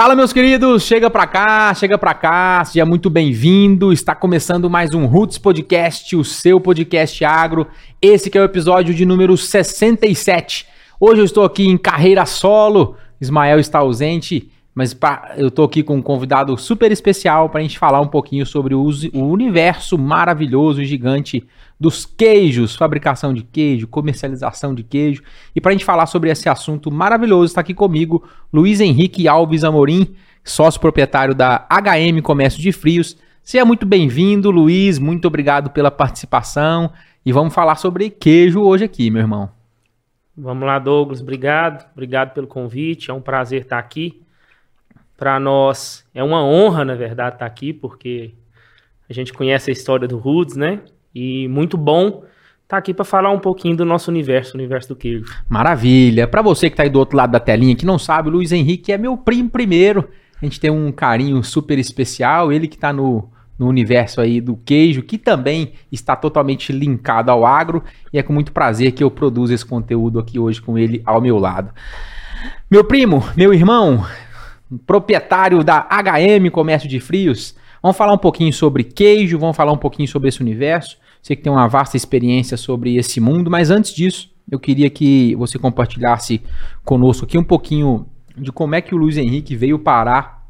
Fala, meus queridos, chega pra cá, chega pra cá, seja muito bem-vindo. Está começando mais um Roots Podcast, o seu podcast agro. Esse é o episódio de número 67. Hoje eu estou aqui em carreira solo, Ismael está ausente, mas pra, eu estou aqui com um convidado super especial para a gente falar um pouquinho sobre o, universo maravilhoso, gigante dos queijos, fabricação de queijo, comercialização de queijo. E para a gente falar sobre esse assunto maravilhoso, está aqui comigo Luiz Henrique Alves Amorim, sócio proprietário da HM Comércio de Frios. Seja muito bem-vindo, Luiz. Muito obrigado pela participação. E vamos falar sobre queijo hoje aqui, meu irmão. Vamos lá, Douglas. Obrigado. Obrigado pelo convite. É um prazer estar aqui. Para nós é uma honra, na verdade, estar aqui, porque a gente conhece a história do Roots, né? E muito bom tá aqui para falar um pouquinho do nosso universo, o universo do queijo. Maravilha. Para você que está aí do outro lado da telinha, que não sabe, o Luiz Henrique é meu primo primeiro. A gente tem um carinho super especial. Ele que está no, no universo aí do queijo, que também está totalmente linkado ao agro. E é com muito prazer que eu produzo esse conteúdo aqui hoje com ele ao meu lado. Meu primo, meu irmão, proprietário da HM Comércio de Frios, Vamos falar um pouquinho sobre queijo, vamos falar um pouquinho sobre esse universo. Você que tem uma vasta experiência sobre esse mundo, mas antes disso, eu queria que você compartilhasse conosco aqui um pouquinho de como é que o Luiz Henrique veio parar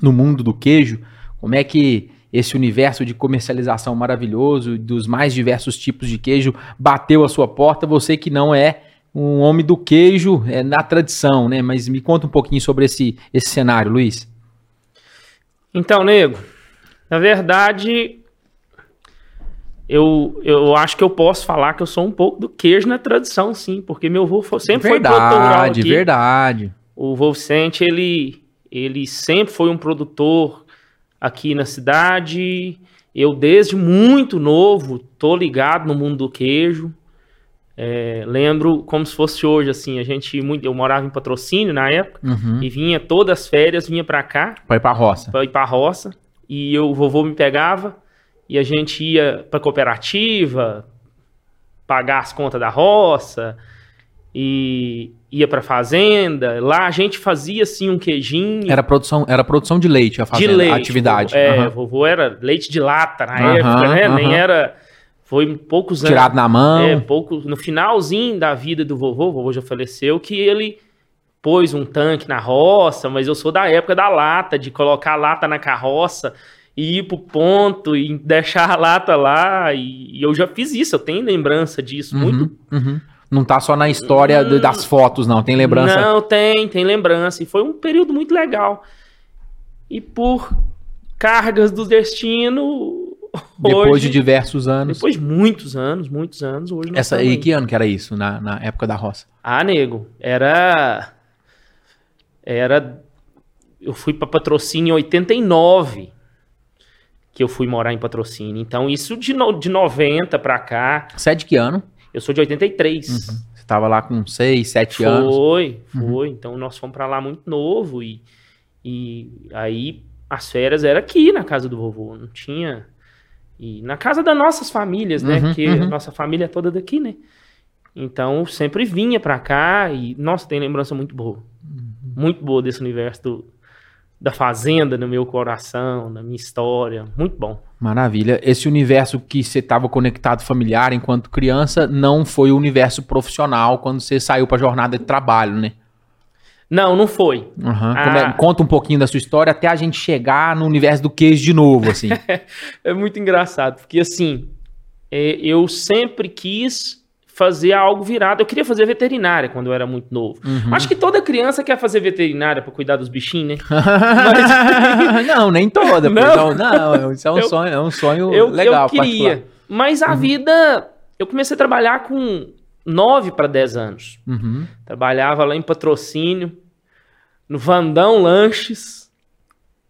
no mundo do queijo, como é que esse universo de comercialização maravilhoso dos mais diversos tipos de queijo bateu a sua porta, você que não é um homem do queijo é, na tradição, né? Mas me conta um pouquinho sobre esse, esse cenário, Luiz. Então, nego, na verdade, eu, eu acho que eu posso falar que eu sou um pouco do queijo na tradição, sim, porque meu avô sempre verdade, foi produtor rural aqui. Verdade, O vô Vicente, ele, ele sempre foi um produtor aqui na cidade. Eu, desde muito novo, tô ligado no mundo do queijo. É, lembro como se fosse hoje, assim, a gente, muito, eu morava em patrocínio na época, uhum. e vinha todas as férias, vinha para cá. Pra ir pra roça. Pra ir pra roça e eu, o vovô me pegava e a gente ia para cooperativa, pagar as contas da roça e ia para fazenda. Lá a gente fazia assim um queijinho. Era produção, era produção de leite a fazenda, de leite, a atividade. Vovô, é, uhum. vovô era leite de lata na uhum, época, né? Uhum. Nem era foi poucos anos. Tirado na mão. É, pouco, no finalzinho da vida do vovô, o vovô já faleceu, que ele pôs um tanque na roça, mas eu sou da época da lata, de colocar a lata na carroça e ir pro ponto e deixar a lata lá. E, e eu já fiz isso, eu tenho lembrança disso. Uhum, muito. Uhum. Não tá só na história hum, das fotos, não. Tem lembrança? Não, tem, tem lembrança. E foi um período muito legal. E por cargas do destino. Depois hoje, de diversos anos. Depois de muitos anos, muitos anos. Hoje Essa, e que ano que era isso, na, na época da roça? Ah, nego, era era. Eu fui para patrocínio em 89 que eu fui morar em patrocínio. Então, isso de, no, de 90 para cá. Você é de que ano? Eu sou de 83. Uhum. Você estava lá com 6, 7 anos? Foi, foi. Uhum. Então, nós fomos para lá muito novo. E, e aí, as férias era aqui na casa do vovô. Não tinha. E na casa das nossas famílias, né? Uhum, Porque a uhum. nossa família é toda daqui, né? Então, sempre vinha para cá e, nossa, tem lembrança muito boa muito boa desse universo do, da fazenda no meu coração, na minha história. Muito bom. Maravilha. Esse universo que você estava conectado familiar enquanto criança não foi o universo profissional quando você saiu para a jornada de trabalho, né? Não, não foi. Uhum. Ah. Conta um pouquinho da sua história até a gente chegar no universo do queijo de novo, assim. é muito engraçado, porque assim, é, eu sempre quis fazer algo virado. Eu queria fazer veterinária quando eu era muito novo. Uhum. Acho que toda criança quer fazer veterinária para cuidar dos bichinhos, né? Mas... não, nem toda. Não, não, isso é um eu, sonho, é um sonho eu, legal. Eu queria. Particular. Mas a uhum. vida, eu comecei a trabalhar com 9 para 10 anos. Uhum. Trabalhava lá em patrocínio, no Vandão Lanches,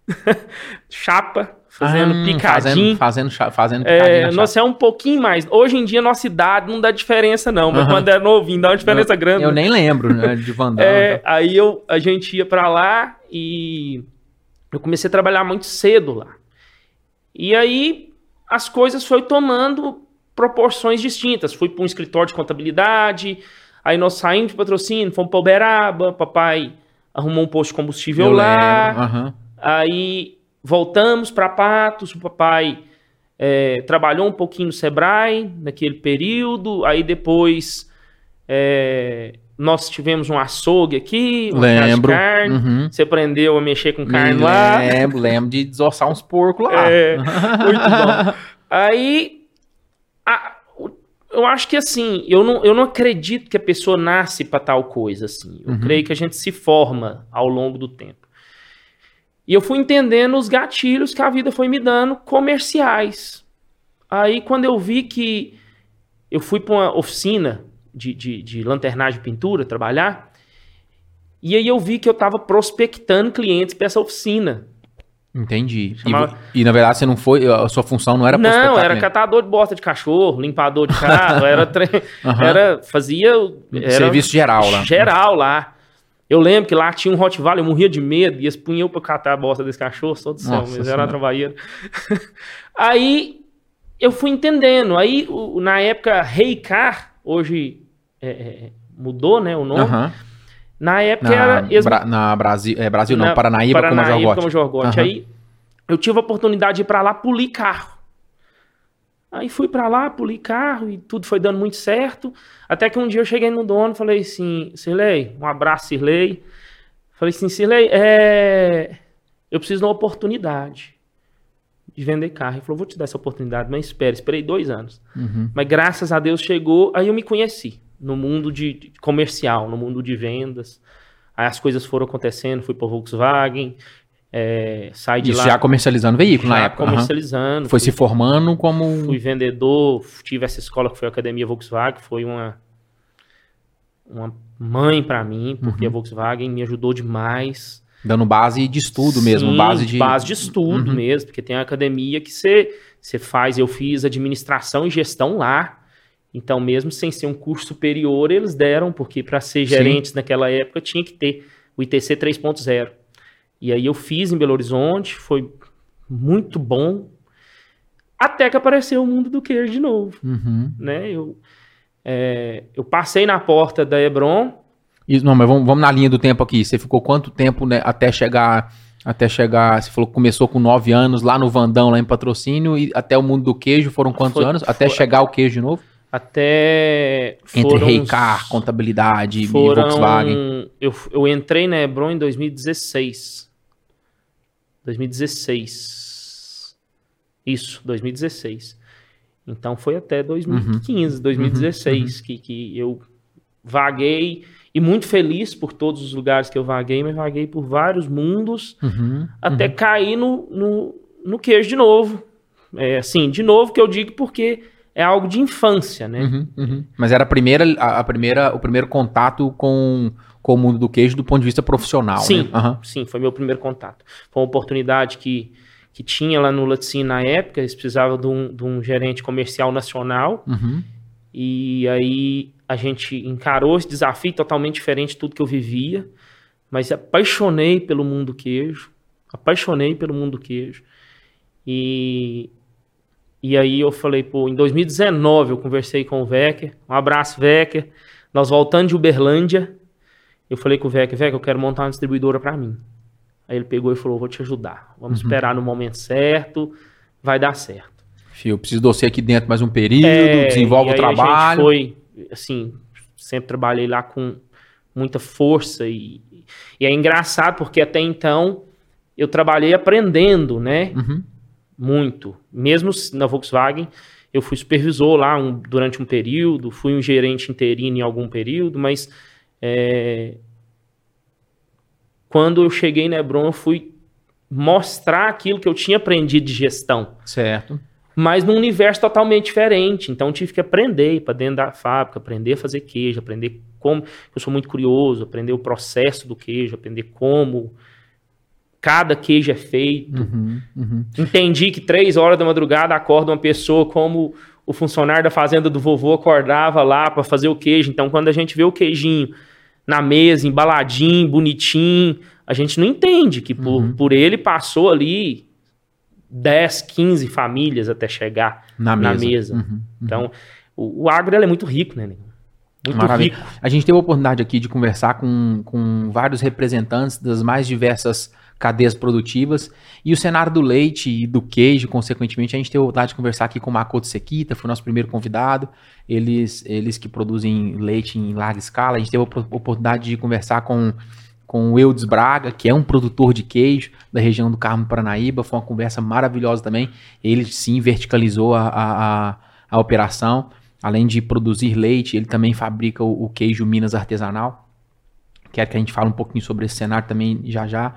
chapa, fazendo ah, picadinho. Fazendo, fazendo, fazendo picadinho. É, nossa, é um pouquinho mais. Hoje em dia, nossa idade não dá diferença, não. Mas uhum. quando era novinho, dá uma diferença eu, grande. Eu nem lembro, né, de Vandão. é. Aí eu, a gente ia para lá e eu comecei a trabalhar muito cedo lá. E aí as coisas foi tomando proporções distintas. Fui para um escritório de contabilidade, aí nós saímos de patrocínio, fomos para Uberaba, papai arrumou um posto de combustível Eu lá. Uhum. Aí voltamos para Patos, o papai é, trabalhou um pouquinho no Sebrae naquele período, aí depois é, nós tivemos um açougue aqui, uma lembro. carne, uhum. você aprendeu a mexer com carne Me lá. Lembro, lembro de desossar uns porcos lá. É, muito bom. Aí, a, eu acho que assim, eu não, eu não acredito que a pessoa nasce para tal coisa, assim. Eu uhum. creio que a gente se forma ao longo do tempo. E eu fui entendendo os gatilhos que a vida foi me dando comerciais. Aí, quando eu vi que eu fui para uma oficina de, de, de lanternagem e pintura trabalhar, e aí eu vi que eu estava prospectando clientes para essa oficina. Entendi. Chamava... E, e, na verdade você não foi, a sua função não era Não, era catador de bosta de cachorro, limpador de carro, era, tre... uhum. era fazia era serviço geral lá. Geral lá. Eu lembro que lá tinha um Rottweiler, eu morria de medo, e eles punham eu pra catar a bosta desse cachorro, só do céu, mas era uma trabalheira. aí eu fui entendendo. Aí, o, na época, Reicar, hoje é, é, mudou, né, o nome. Uhum. Na época na, era... Bra na Brasil, é, Brasil não, na, Paranaíba, Paranaíba como Jorgote. Uhum. Aí eu tive a oportunidade de ir pra lá polir carro. Aí fui para lá, puli carro e tudo foi dando muito certo. Até que um dia eu cheguei no dono e falei assim, Sirley, um abraço, Sirley. Falei assim, Sirley, é... eu preciso de uma oportunidade de vender carro. Ele falou, vou te dar essa oportunidade, mas espere, esperei dois anos. Uhum. Mas graças a Deus chegou, aí eu me conheci no mundo de comercial, no mundo de vendas. Aí as coisas foram acontecendo, fui para Volkswagen, é, sai de Isso lá. já comercializando veículo na época. comercializando. Uhum. Foi fui, se formando como. Fui vendedor, tive essa escola que foi a Academia Volkswagen, foi uma, uma mãe para mim, porque uhum. a Volkswagen me ajudou demais. Dando base de estudo Sim, mesmo, base de. Base de estudo uhum. mesmo, porque tem a academia que você, você faz, eu fiz administração e gestão lá. Então, mesmo sem ser um curso superior, eles deram, porque para ser gerentes Sim. naquela época tinha que ter o ITC 3.0. E aí eu fiz em Belo Horizonte, foi muito bom. Até que apareceu o mundo do queijo de novo. Uhum. Né? Eu, é, eu passei na porta da Hebron. Isso, não, mas vamos, vamos, na linha do tempo aqui. Você ficou quanto tempo né, até chegar. Até chegar, você falou que começou com nove anos lá no Vandão, lá em patrocínio, e até o mundo do queijo foram quantos foi, anos? Até foi, chegar o queijo de novo? Até. Entre Reicar, contabilidade foram, e Volkswagen. Eu, eu entrei na Hebron em 2016. 2016. Isso, 2016. Então foi até 2015, uhum. 2016 uhum. que, que eu vaguei e muito feliz por todos os lugares que eu vaguei, mas vaguei por vários mundos uhum. até uhum. cair no, no, no queijo de novo. É, assim, de novo que eu digo porque é algo de infância, né? Uhum, uhum. Mas era a primeira, a, a, primeira, o primeiro contato com com o mundo do queijo do ponto de vista profissional. Sim, né? uhum. sim, foi meu primeiro contato. Foi uma oportunidade que, que tinha lá no Laticine na época, eles precisavam de um, de um gerente comercial nacional. Uhum. E aí a gente encarou esse desafio totalmente diferente de tudo que eu vivia, mas apaixonei pelo mundo do queijo, apaixonei pelo mundo do queijo. E, e aí eu falei, pô, em 2019 eu conversei com o Vecker, um abraço Vecker, nós voltando de Uberlândia, eu falei com o Vec, Vec, eu quero montar uma distribuidora para mim. Aí ele pegou e falou, vou te ajudar. Vamos uhum. esperar no momento certo, vai dar certo. Fio, eu preciso de você aqui dentro mais um período, é, desenvolve o trabalho. A gente foi, assim, sempre trabalhei lá com muita força e, e é engraçado porque até então eu trabalhei aprendendo, né? Uhum. Muito. Mesmo na Volkswagen, eu fui supervisor lá um, durante um período, fui um gerente interino em algum período, mas é... Quando eu cheguei na Hebron, eu fui mostrar aquilo que eu tinha aprendido de gestão. Certo. Mas num universo totalmente diferente. Então tive que aprender para dentro da fábrica, aprender a fazer queijo, aprender como. Eu sou muito curioso, aprender o processo do queijo, aprender como cada queijo é feito. Uhum, uhum. Entendi que três horas da madrugada acorda uma pessoa como o funcionário da fazenda do vovô acordava lá para fazer o queijo. Então, quando a gente vê o queijinho na mesa, embaladinho, bonitinho. A gente não entende que por, uhum. por ele passou ali 10, 15 famílias até chegar na, na mesa. mesa. Uhum. Uhum. Então, o, o agro é muito rico, né? Muito Maravilha. rico. A gente teve a oportunidade aqui de conversar com, com vários representantes das mais diversas cadeias produtivas. E o cenário do leite e do queijo, consequentemente, a gente teve a oportunidade de conversar aqui com o Makoto Sekita, foi nosso primeiro convidado. Eles, eles que produzem leite em larga escala. A gente teve a oportunidade de conversar com, com o Eudes Braga, que é um produtor de queijo da região do Carmo Paranaíba. Foi uma conversa maravilhosa também. Ele sim verticalizou a, a, a, a operação. Além de produzir leite, ele também fabrica o, o queijo Minas artesanal. Quero que a gente fale um pouquinho sobre esse cenário também já já.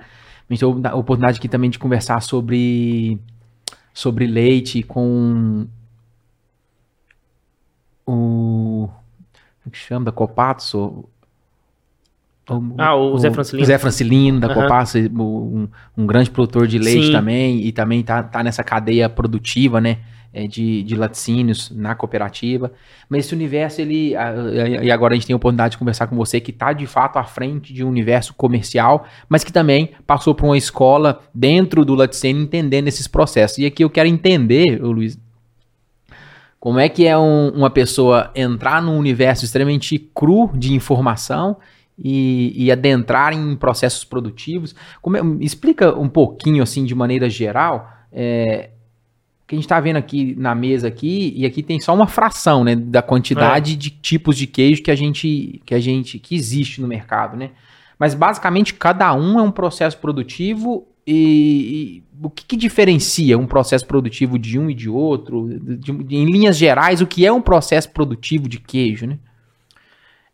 A gente teve a oportunidade aqui também de conversar sobre, sobre leite com o. Como é que chama? Da Copatos? O, ah, o, o Zé Francilino. Zé Francilino, da uhum. Um, um, grande produtor de leite Sim. também, e também tá, tá nessa cadeia produtiva, né? É, de, de laticínios na cooperativa. Mas esse universo, ele. e agora a gente tem a oportunidade de conversar com você que está de fato à frente de um universo comercial, mas que também passou por uma escola dentro do laticínio entendendo esses processos. E aqui eu quero entender, Luiz, como é que é um, uma pessoa entrar num universo extremamente cru de informação e, e adentrar em processos produtivos? Como é, explica um pouquinho, assim, de maneira geral, é, que a gente está vendo aqui na mesa aqui, e aqui tem só uma fração, né, da quantidade é. de tipos de queijo que a gente que a gente que existe no mercado, né? Mas basicamente cada um é um processo produtivo e, e o que, que, diferencia um processo produtivo de um e de outro? De, de, em linhas gerais, o que é um processo produtivo de queijo, né?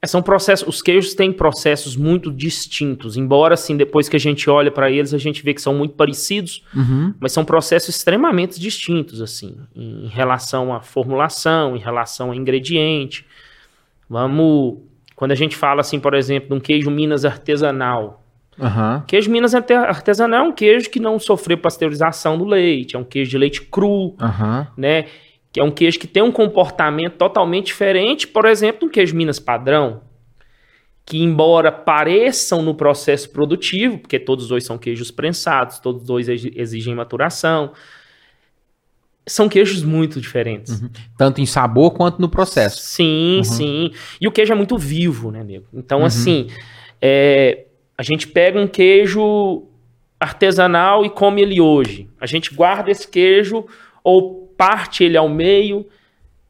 É, são processos, os queijos têm processos muito distintos, embora assim depois que a gente olha para eles a gente vê que são muito parecidos, uhum. mas são processos extremamente distintos assim, em relação à formulação, em relação ao ingrediente. Vamos, quando a gente fala assim, por exemplo, de um queijo Minas artesanal, Uhum. Queijo Minas artesanal é um queijo que não sofreu pasteurização do leite, é um queijo de leite cru, uhum. né? Que é um queijo que tem um comportamento totalmente diferente, por exemplo, do queijo Minas padrão, que embora pareçam no processo produtivo, porque todos dois são queijos prensados, todos dois exigem maturação, são queijos muito diferentes. Uhum. Tanto em sabor quanto no processo. Sim, uhum. sim. E o queijo é muito vivo, né, nego? Então, uhum. assim, é, a gente pega um queijo artesanal e come ele hoje. A gente guarda esse queijo ou parte ele ao meio,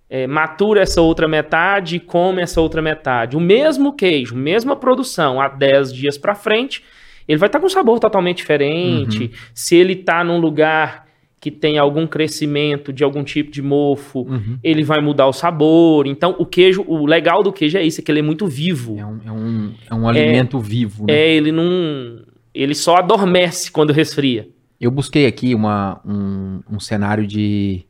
é, matura essa outra metade e come essa outra metade. O mesmo queijo, mesma produção, há 10 dias para frente, ele vai estar tá com um sabor totalmente diferente. Uhum. Se ele está num lugar que tem algum crescimento de algum tipo de mofo, uhum. ele vai mudar o sabor. Então, o queijo, o legal do queijo é isso, é que ele é muito vivo. É um, é um, é um alimento é, vivo. Né? É, ele não. Ele só adormece quando resfria. Eu busquei aqui uma, um, um cenário de,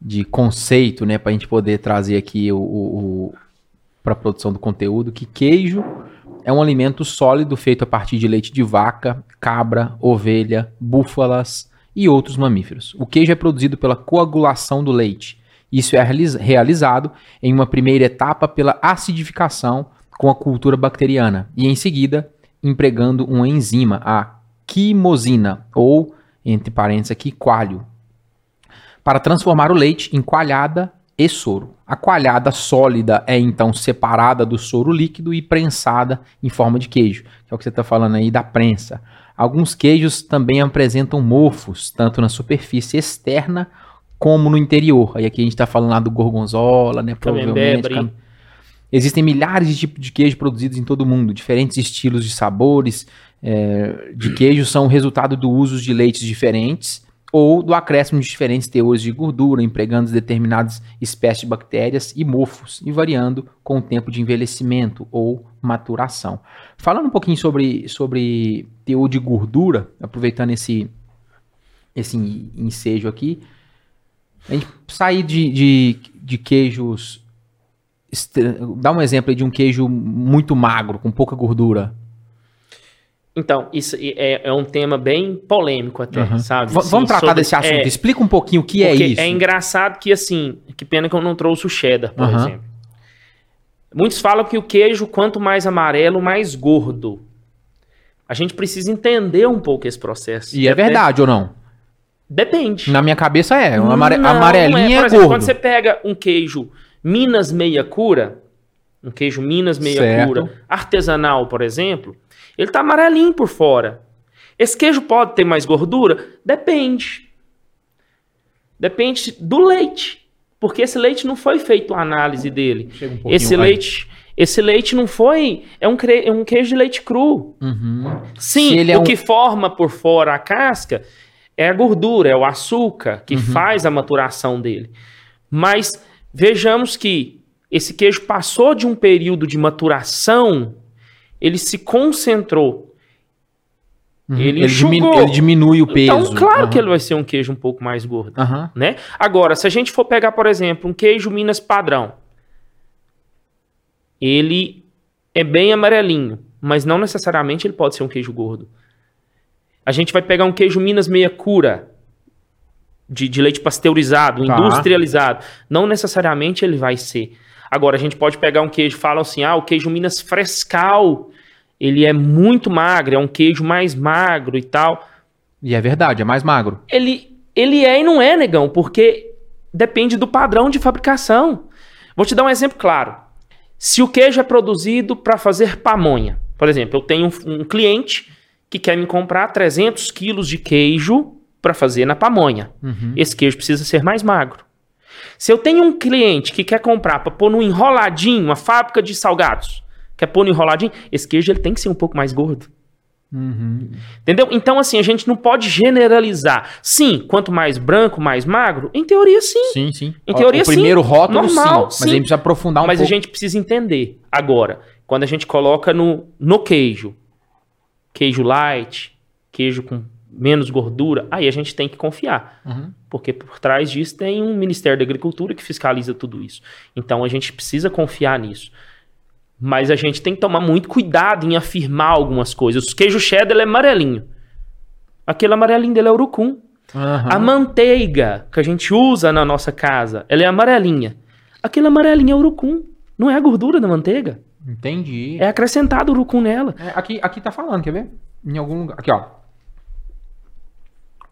de conceito, né, para a gente poder trazer aqui o, o, para a produção do conteúdo, que queijo é um alimento sólido feito a partir de leite de vaca, cabra, ovelha, búfalas e outros mamíferos. O queijo é produzido pela coagulação do leite. Isso é realizado em uma primeira etapa pela acidificação com a cultura bacteriana e em seguida empregando uma enzima, a quimosina, ou, entre parênteses aqui, coalho, para transformar o leite em coalhada e soro. A coalhada sólida é então separada do soro líquido e prensada em forma de queijo, que é o que você está falando aí da prensa. Alguns queijos também apresentam mofos, tanto na superfície externa como no interior. Aí aqui a gente está falando lá do gorgonzola, né? Provavelmente. Cam... Existem milhares de tipos de queijo produzidos em todo o mundo, diferentes estilos de sabores é, de queijo são resultado do uso de leites diferentes ou do acréscimo de diferentes teores de gordura, empregando determinadas espécies de bactérias e mofos, e variando com o tempo de envelhecimento ou maturação. Falando um pouquinho sobre, sobre teor de gordura, aproveitando esse, esse ensejo aqui, a gente sair de, de, de queijos. Dá um exemplo de um queijo muito magro, com pouca gordura. Então, isso é, é, um tema bem polêmico até, uhum. sabe? Assim, vamos tratar sobre, desse assunto. É, Explica um pouquinho o que é isso. É engraçado que, assim, que pena que eu não trouxe o cheddar, por uhum. exemplo. Muitos falam que o queijo, quanto mais amarelo, mais gordo. A gente precisa entender um pouco esse processo. E é verdade ou não? Depende. Na minha cabeça é. Amare... Não, é, é, Por exemplo, gordo. quando você pega um queijo Minas meia cura, um queijo Minas meia cura, artesanal, por exemplo, ele tá amarelinho por fora. Esse queijo pode ter mais gordura? Depende. Depende do leite. Porque esse leite não foi feito a análise dele. Um esse leite, esse leite não foi. É um, é um queijo de leite cru. Uhum. Sim, o é um... que forma por fora a casca é a gordura, é o açúcar que uhum. faz a maturação dele. Mas vejamos que esse queijo passou de um período de maturação, ele se concentrou Uhum. Ele, ele, diminu ele, diminui o então, peso. Então, claro uhum. que ele vai ser um queijo um pouco mais gordo, né? Agora, se a gente for pegar, por exemplo, um queijo Minas padrão, ele é bem amarelinho, mas não necessariamente ele pode ser um queijo gordo. A gente vai pegar um queijo Minas meia cura, de, de leite pasteurizado, tá. industrializado. Não necessariamente ele vai ser. Agora, a gente pode pegar um queijo, falam assim, ah, o queijo Minas frescal, ele é muito magro, é um queijo mais magro e tal. E é verdade, é mais magro. Ele, ele é e não é, negão, porque depende do padrão de fabricação. Vou te dar um exemplo claro. Se o queijo é produzido para fazer pamonha, por exemplo, eu tenho um, um cliente que quer me comprar 300 quilos de queijo para fazer na pamonha. Uhum. Esse queijo precisa ser mais magro. Se eu tenho um cliente que quer comprar para pôr no enroladinho, uma fábrica de salgados, quer pôr no enroladinho, esse queijo ele tem que ser um pouco mais gordo. Uhum. Entendeu? Então, assim, a gente não pode generalizar. Sim, quanto mais branco, mais magro, em teoria, sim. Sim, sim. Em teoria, o sim. primeiro rótulo, normal, sim. Mas a gente precisa aprofundar um mas pouco. Mas a gente precisa entender. Agora, quando a gente coloca no, no queijo, queijo light, queijo com menos gordura, aí a gente tem que confiar. Uhum. Porque por trás disso tem um Ministério da Agricultura que fiscaliza tudo isso. Então a gente precisa confiar nisso. Mas a gente tem que tomar muito cuidado em afirmar algumas coisas. O queijo cheddar é amarelinho. Aquele amarelinho dele é urucum. Uhum. A manteiga que a gente usa na nossa casa, ela é amarelinha. Aquele amarelinho é urucum. Não é a gordura da manteiga. Entendi. É acrescentado urucum nela. É, aqui, aqui tá falando, quer ver? Em algum lugar. Aqui, ó.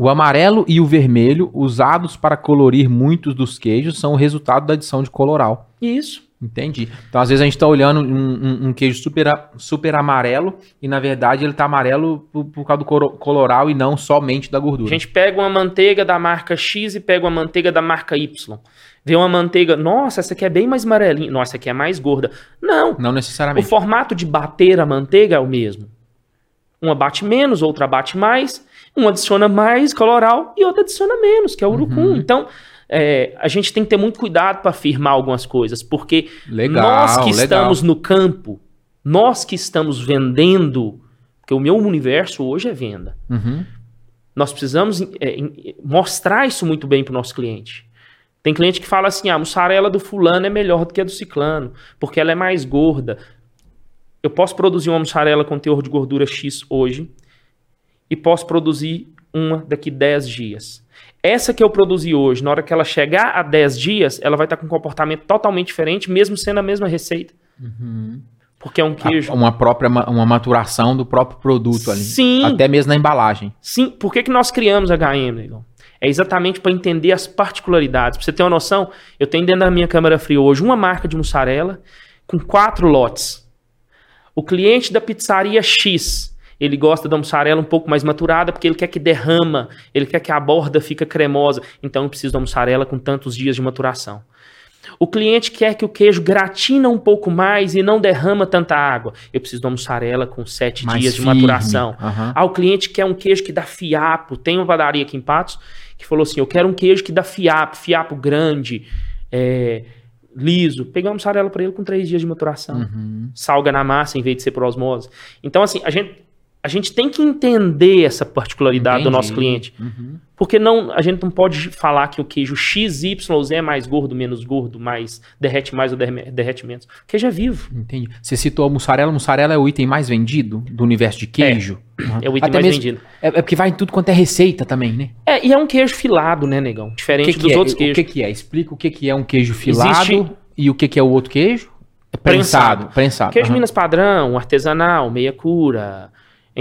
O amarelo e o vermelho, usados para colorir muitos dos queijos, são o resultado da adição de coloral. Isso. Entendi. Então, às vezes, a gente está olhando um, um, um, queijo super, super amarelo e, na verdade, ele está amarelo por, por, causa do coloral e não somente da gordura. A gente pega uma manteiga da marca X e pega uma manteiga da marca Y. Vê uma manteiga, nossa, essa aqui é bem mais amarelinha, nossa, essa aqui é mais gorda. Não. Não necessariamente. O formato de bater a manteiga é o mesmo. Uma bate menos, outra bate mais. Uma adiciona mais coloral e outra adiciona menos, que é o urucum. Uhum. Então, é, a gente tem que ter muito cuidado para afirmar algumas coisas, porque legal, nós que legal. estamos no campo, nós que estamos vendendo, porque o meu universo hoje é venda. Uhum. Nós precisamos é, mostrar isso muito bem para o nosso cliente. Tem cliente que fala assim: ah, a mussarela do fulano é melhor do que a do ciclano, porque ela é mais gorda. Eu posso produzir uma mussarela com teor de gordura X hoje e posso produzir uma daqui 10 dias. Essa que eu produzi hoje, na hora que ela chegar a 10 dias, ela vai estar com um comportamento totalmente diferente, mesmo sendo a mesma receita. Uhum. Porque é um queijo. Uma própria uma maturação do próprio produto ali. Sim. Até mesmo na embalagem. Sim. Por que, que nós criamos HM, Negão? É exatamente para entender as particularidades. Para você ter uma noção, eu tenho dentro da minha câmara fria hoje uma marca de mussarela com quatro lotes. O cliente da pizzaria X, ele gosta da mussarela um pouco mais maturada porque ele quer que derrama, ele quer que a borda fica cremosa. Então eu preciso da mussarela com tantos dias de maturação. O cliente quer que o queijo gratina um pouco mais e não derrama tanta água. Eu preciso de uma mussarela com sete mais dias firme. de maturação. Uhum. Ah, o cliente quer um queijo que dá fiapo. Tem uma padaria aqui em Patos que falou assim: eu quero um queijo que dá fiapo, fiapo grande, é, liso. Peguei uma mussarela para ele com três dias de maturação. Uhum. Salga na massa em vez de ser por osmose. Então, assim, a gente a gente tem que entender essa particularidade Entendi. do nosso cliente. Uhum. Porque não, a gente não pode falar que o queijo XYZ é mais gordo, menos gordo, mais derrete mais ou derrete menos. O queijo é vivo. Entendi. Você citou a mussarela. Mussarela é o item mais vendido do universo de queijo? É, uhum. é o item Até mais mesmo, vendido. É, é, porque vai em tudo quanto é receita também, né? É, e é um queijo filado, né, negão? Diferente que dos é? outros queijos. O que, que é? Explica o que, que é um queijo filado Existe... e o que, que é o outro queijo? É prensado. Prensado. prensado. Queijo uhum. Minas padrão, artesanal, meia cura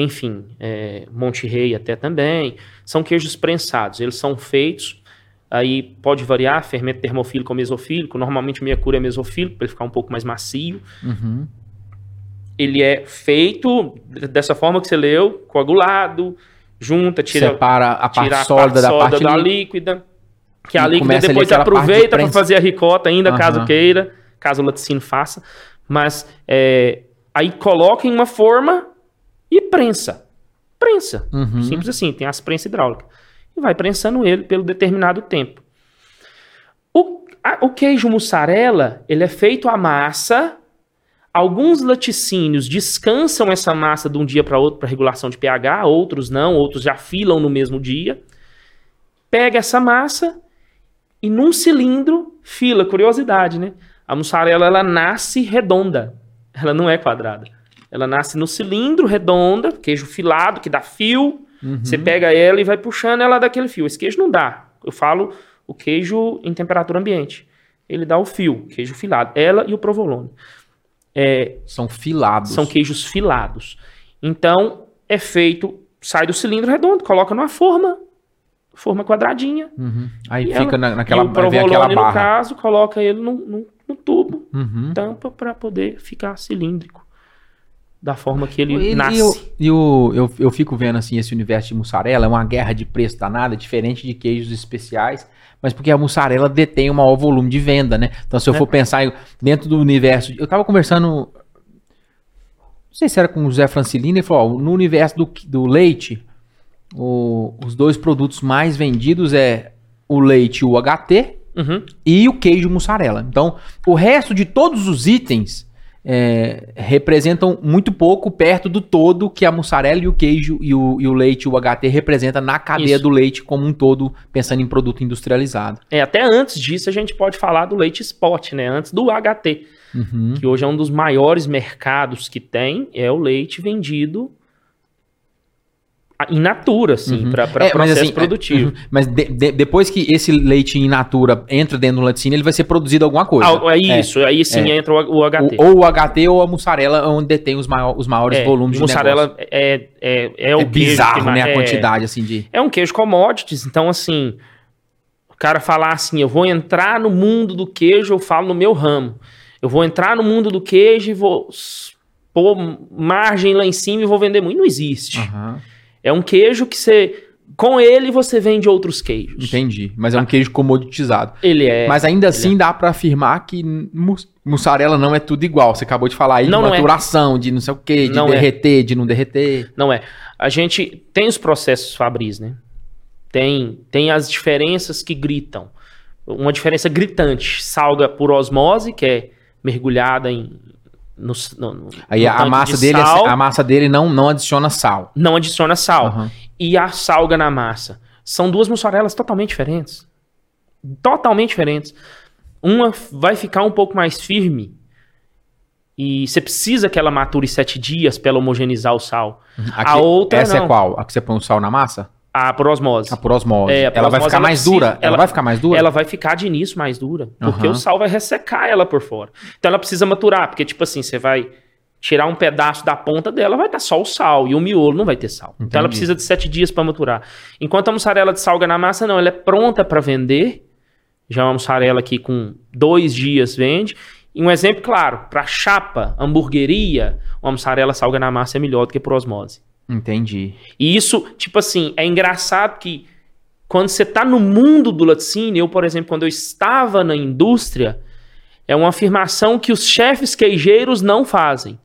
enfim, é, Monte Rei até também, são queijos prensados. Eles são feitos Aí pode variar, fermento termofílico ou mesofílico. Normalmente minha cura é mesofílico, para ele ficar um pouco mais macio. Uhum. Ele é feito dessa forma que você leu, coagulado, junta, tira, Separa a parte tira sólida da parte da lí- líquida. Que a líquida depois de aproveita para fazer a ricota ainda, caso Aham. queira, caso o laticínio faça. Mas é, aí coloca em uma forma e prensa. Prensa. Uhum. Simples assim, tem as prensas hidráulicas. E vai prensando ele pelo determinado tempo. O, a- o queijo mussarela, ele é feito à massa. Alguns laticínios descansam essa massa de um dia para outro para regulação de pH, outros não, outros já filam no mesmo dia. Pega essa massa e num cilindro fila, curiosidade, né? A mussarela ela nasce redonda, ela não é quadrada. Ela nasce no cilindro redonda, queijo filado que dá fio. Uhum. Você pega ela e vai puxando ela daquele fio. Esse queijo não dá. Eu falo o queijo em temperatura ambiente. Ele dá o fio, queijo filado. Ela e o provolone. É, São filados. são queijos filados. Então, é feito, sai do cilindro redondo, coloca numa forma, forma quadradinha. Uhum. Aí fica ela- na, naquela, e o provolone, aquela no barra. caso, coloca ele no, no- no tubo, Uhum. tampa para poder ficar cilíndrico. Da forma que ele E- nasce. E, eu, e o- eu, eu fico vendo assim esse universo de mussarela, é uma guerra de preço danada, diferente de queijos especiais, mas porque a mussarela detém o maior volume de venda, né? Então, se eu É. for pensar dentro do universo. Eu tava conversando. Não sei se era com o José Francilino, ele falou: ó, no universo do, do leite, o- os dois produtos mais vendidos é o leite UHT Uhum. e o queijo mussarela. Então, o resto de todos os itens é, representam muito pouco perto do todo que a mussarela e o queijo e o, e o leite, o HT, representa na cadeia Isso. do leite como um todo, pensando em produto industrializado. É, até antes disso a gente pode falar do leite spot, né? Antes do HT, Uhum. que hoje é um dos maiores mercados que tem, é o leite vendido in natura, assim, Uhum. para É, processo assim, é, produtivo. uhum. Mas de- de- depois que esse leite in natura entra dentro do laticínio, ele vai ser produzido alguma coisa. Ah, é isso, aí sim entra o, o HT. O- ou o HT ou a mussarela, onde detém os, maior- os maiores É, volumes de mussarela negócio. é, é, é, o É queijo bizarro, que né, a é- quantidade, assim, de... É um queijo commodities, então assim, o cara falar assim, eu vou entrar no mundo do queijo, eu falo no meu ramo. Eu vou entrar no mundo do queijo e vou pôr margem lá em cima e vou vender muito. Não existe. Aham, É um queijo que você, com ele você vende outros queijos. entendi. Mas é um queijo comoditizado. Ele é. Mas ainda assim dá pra afirmar que mus- mussarela não é tudo igual. Você acabou de falar aí Não, de não é. maturação, de não sei o quê, de Não é. derreter, de não derreter. Não é. A gente tem os processos Fabris, né? Tem, tem as diferenças que gritam. Uma diferença gritante. Salga por osmose, que é mergulhada em. No, no- no- Aí a massa de dele, é- sal, a massa dele não, não adiciona sal. não adiciona sal. Aham. E a salga na massa. São duas mussarelas totalmente diferentes. Totalmente diferentes. Uma vai ficar um pouco mais firme. E você precisa que ela mature sete dias para ela homogeneizar o sal. Aqui- A outra essa não. é qual? A que você põe o sal na massa? A por osmose. A por osmose. É, a por ela vai ficar ela mais precisa- dura? Ela, ela- vai ficar mais dura? Ela vai ficar de início mais dura, porque Aham. o sal vai ressecar ela por fora. Então ela precisa maturar, porque tipo assim, você vai tirar um pedaço da ponta dela, vai estar só o sal, e o miolo não vai ter sal. Então ela Entendi. precisa de sete dias para maturar. Enquanto a mussarela de salga na massa, não, ela é pronta para vender. Já é uma mussarela que com dois dias vende. E um exemplo claro, para chapa, hamburgueria, uma mussarela salga na massa é melhor do que por osmose. Entendi. E isso, tipo assim, é engraçado que quando você tá no mundo do laticínio, eu, por exemplo, quando eu estava na indústria, é uma afirmação que os chefes queijeiros não fazem.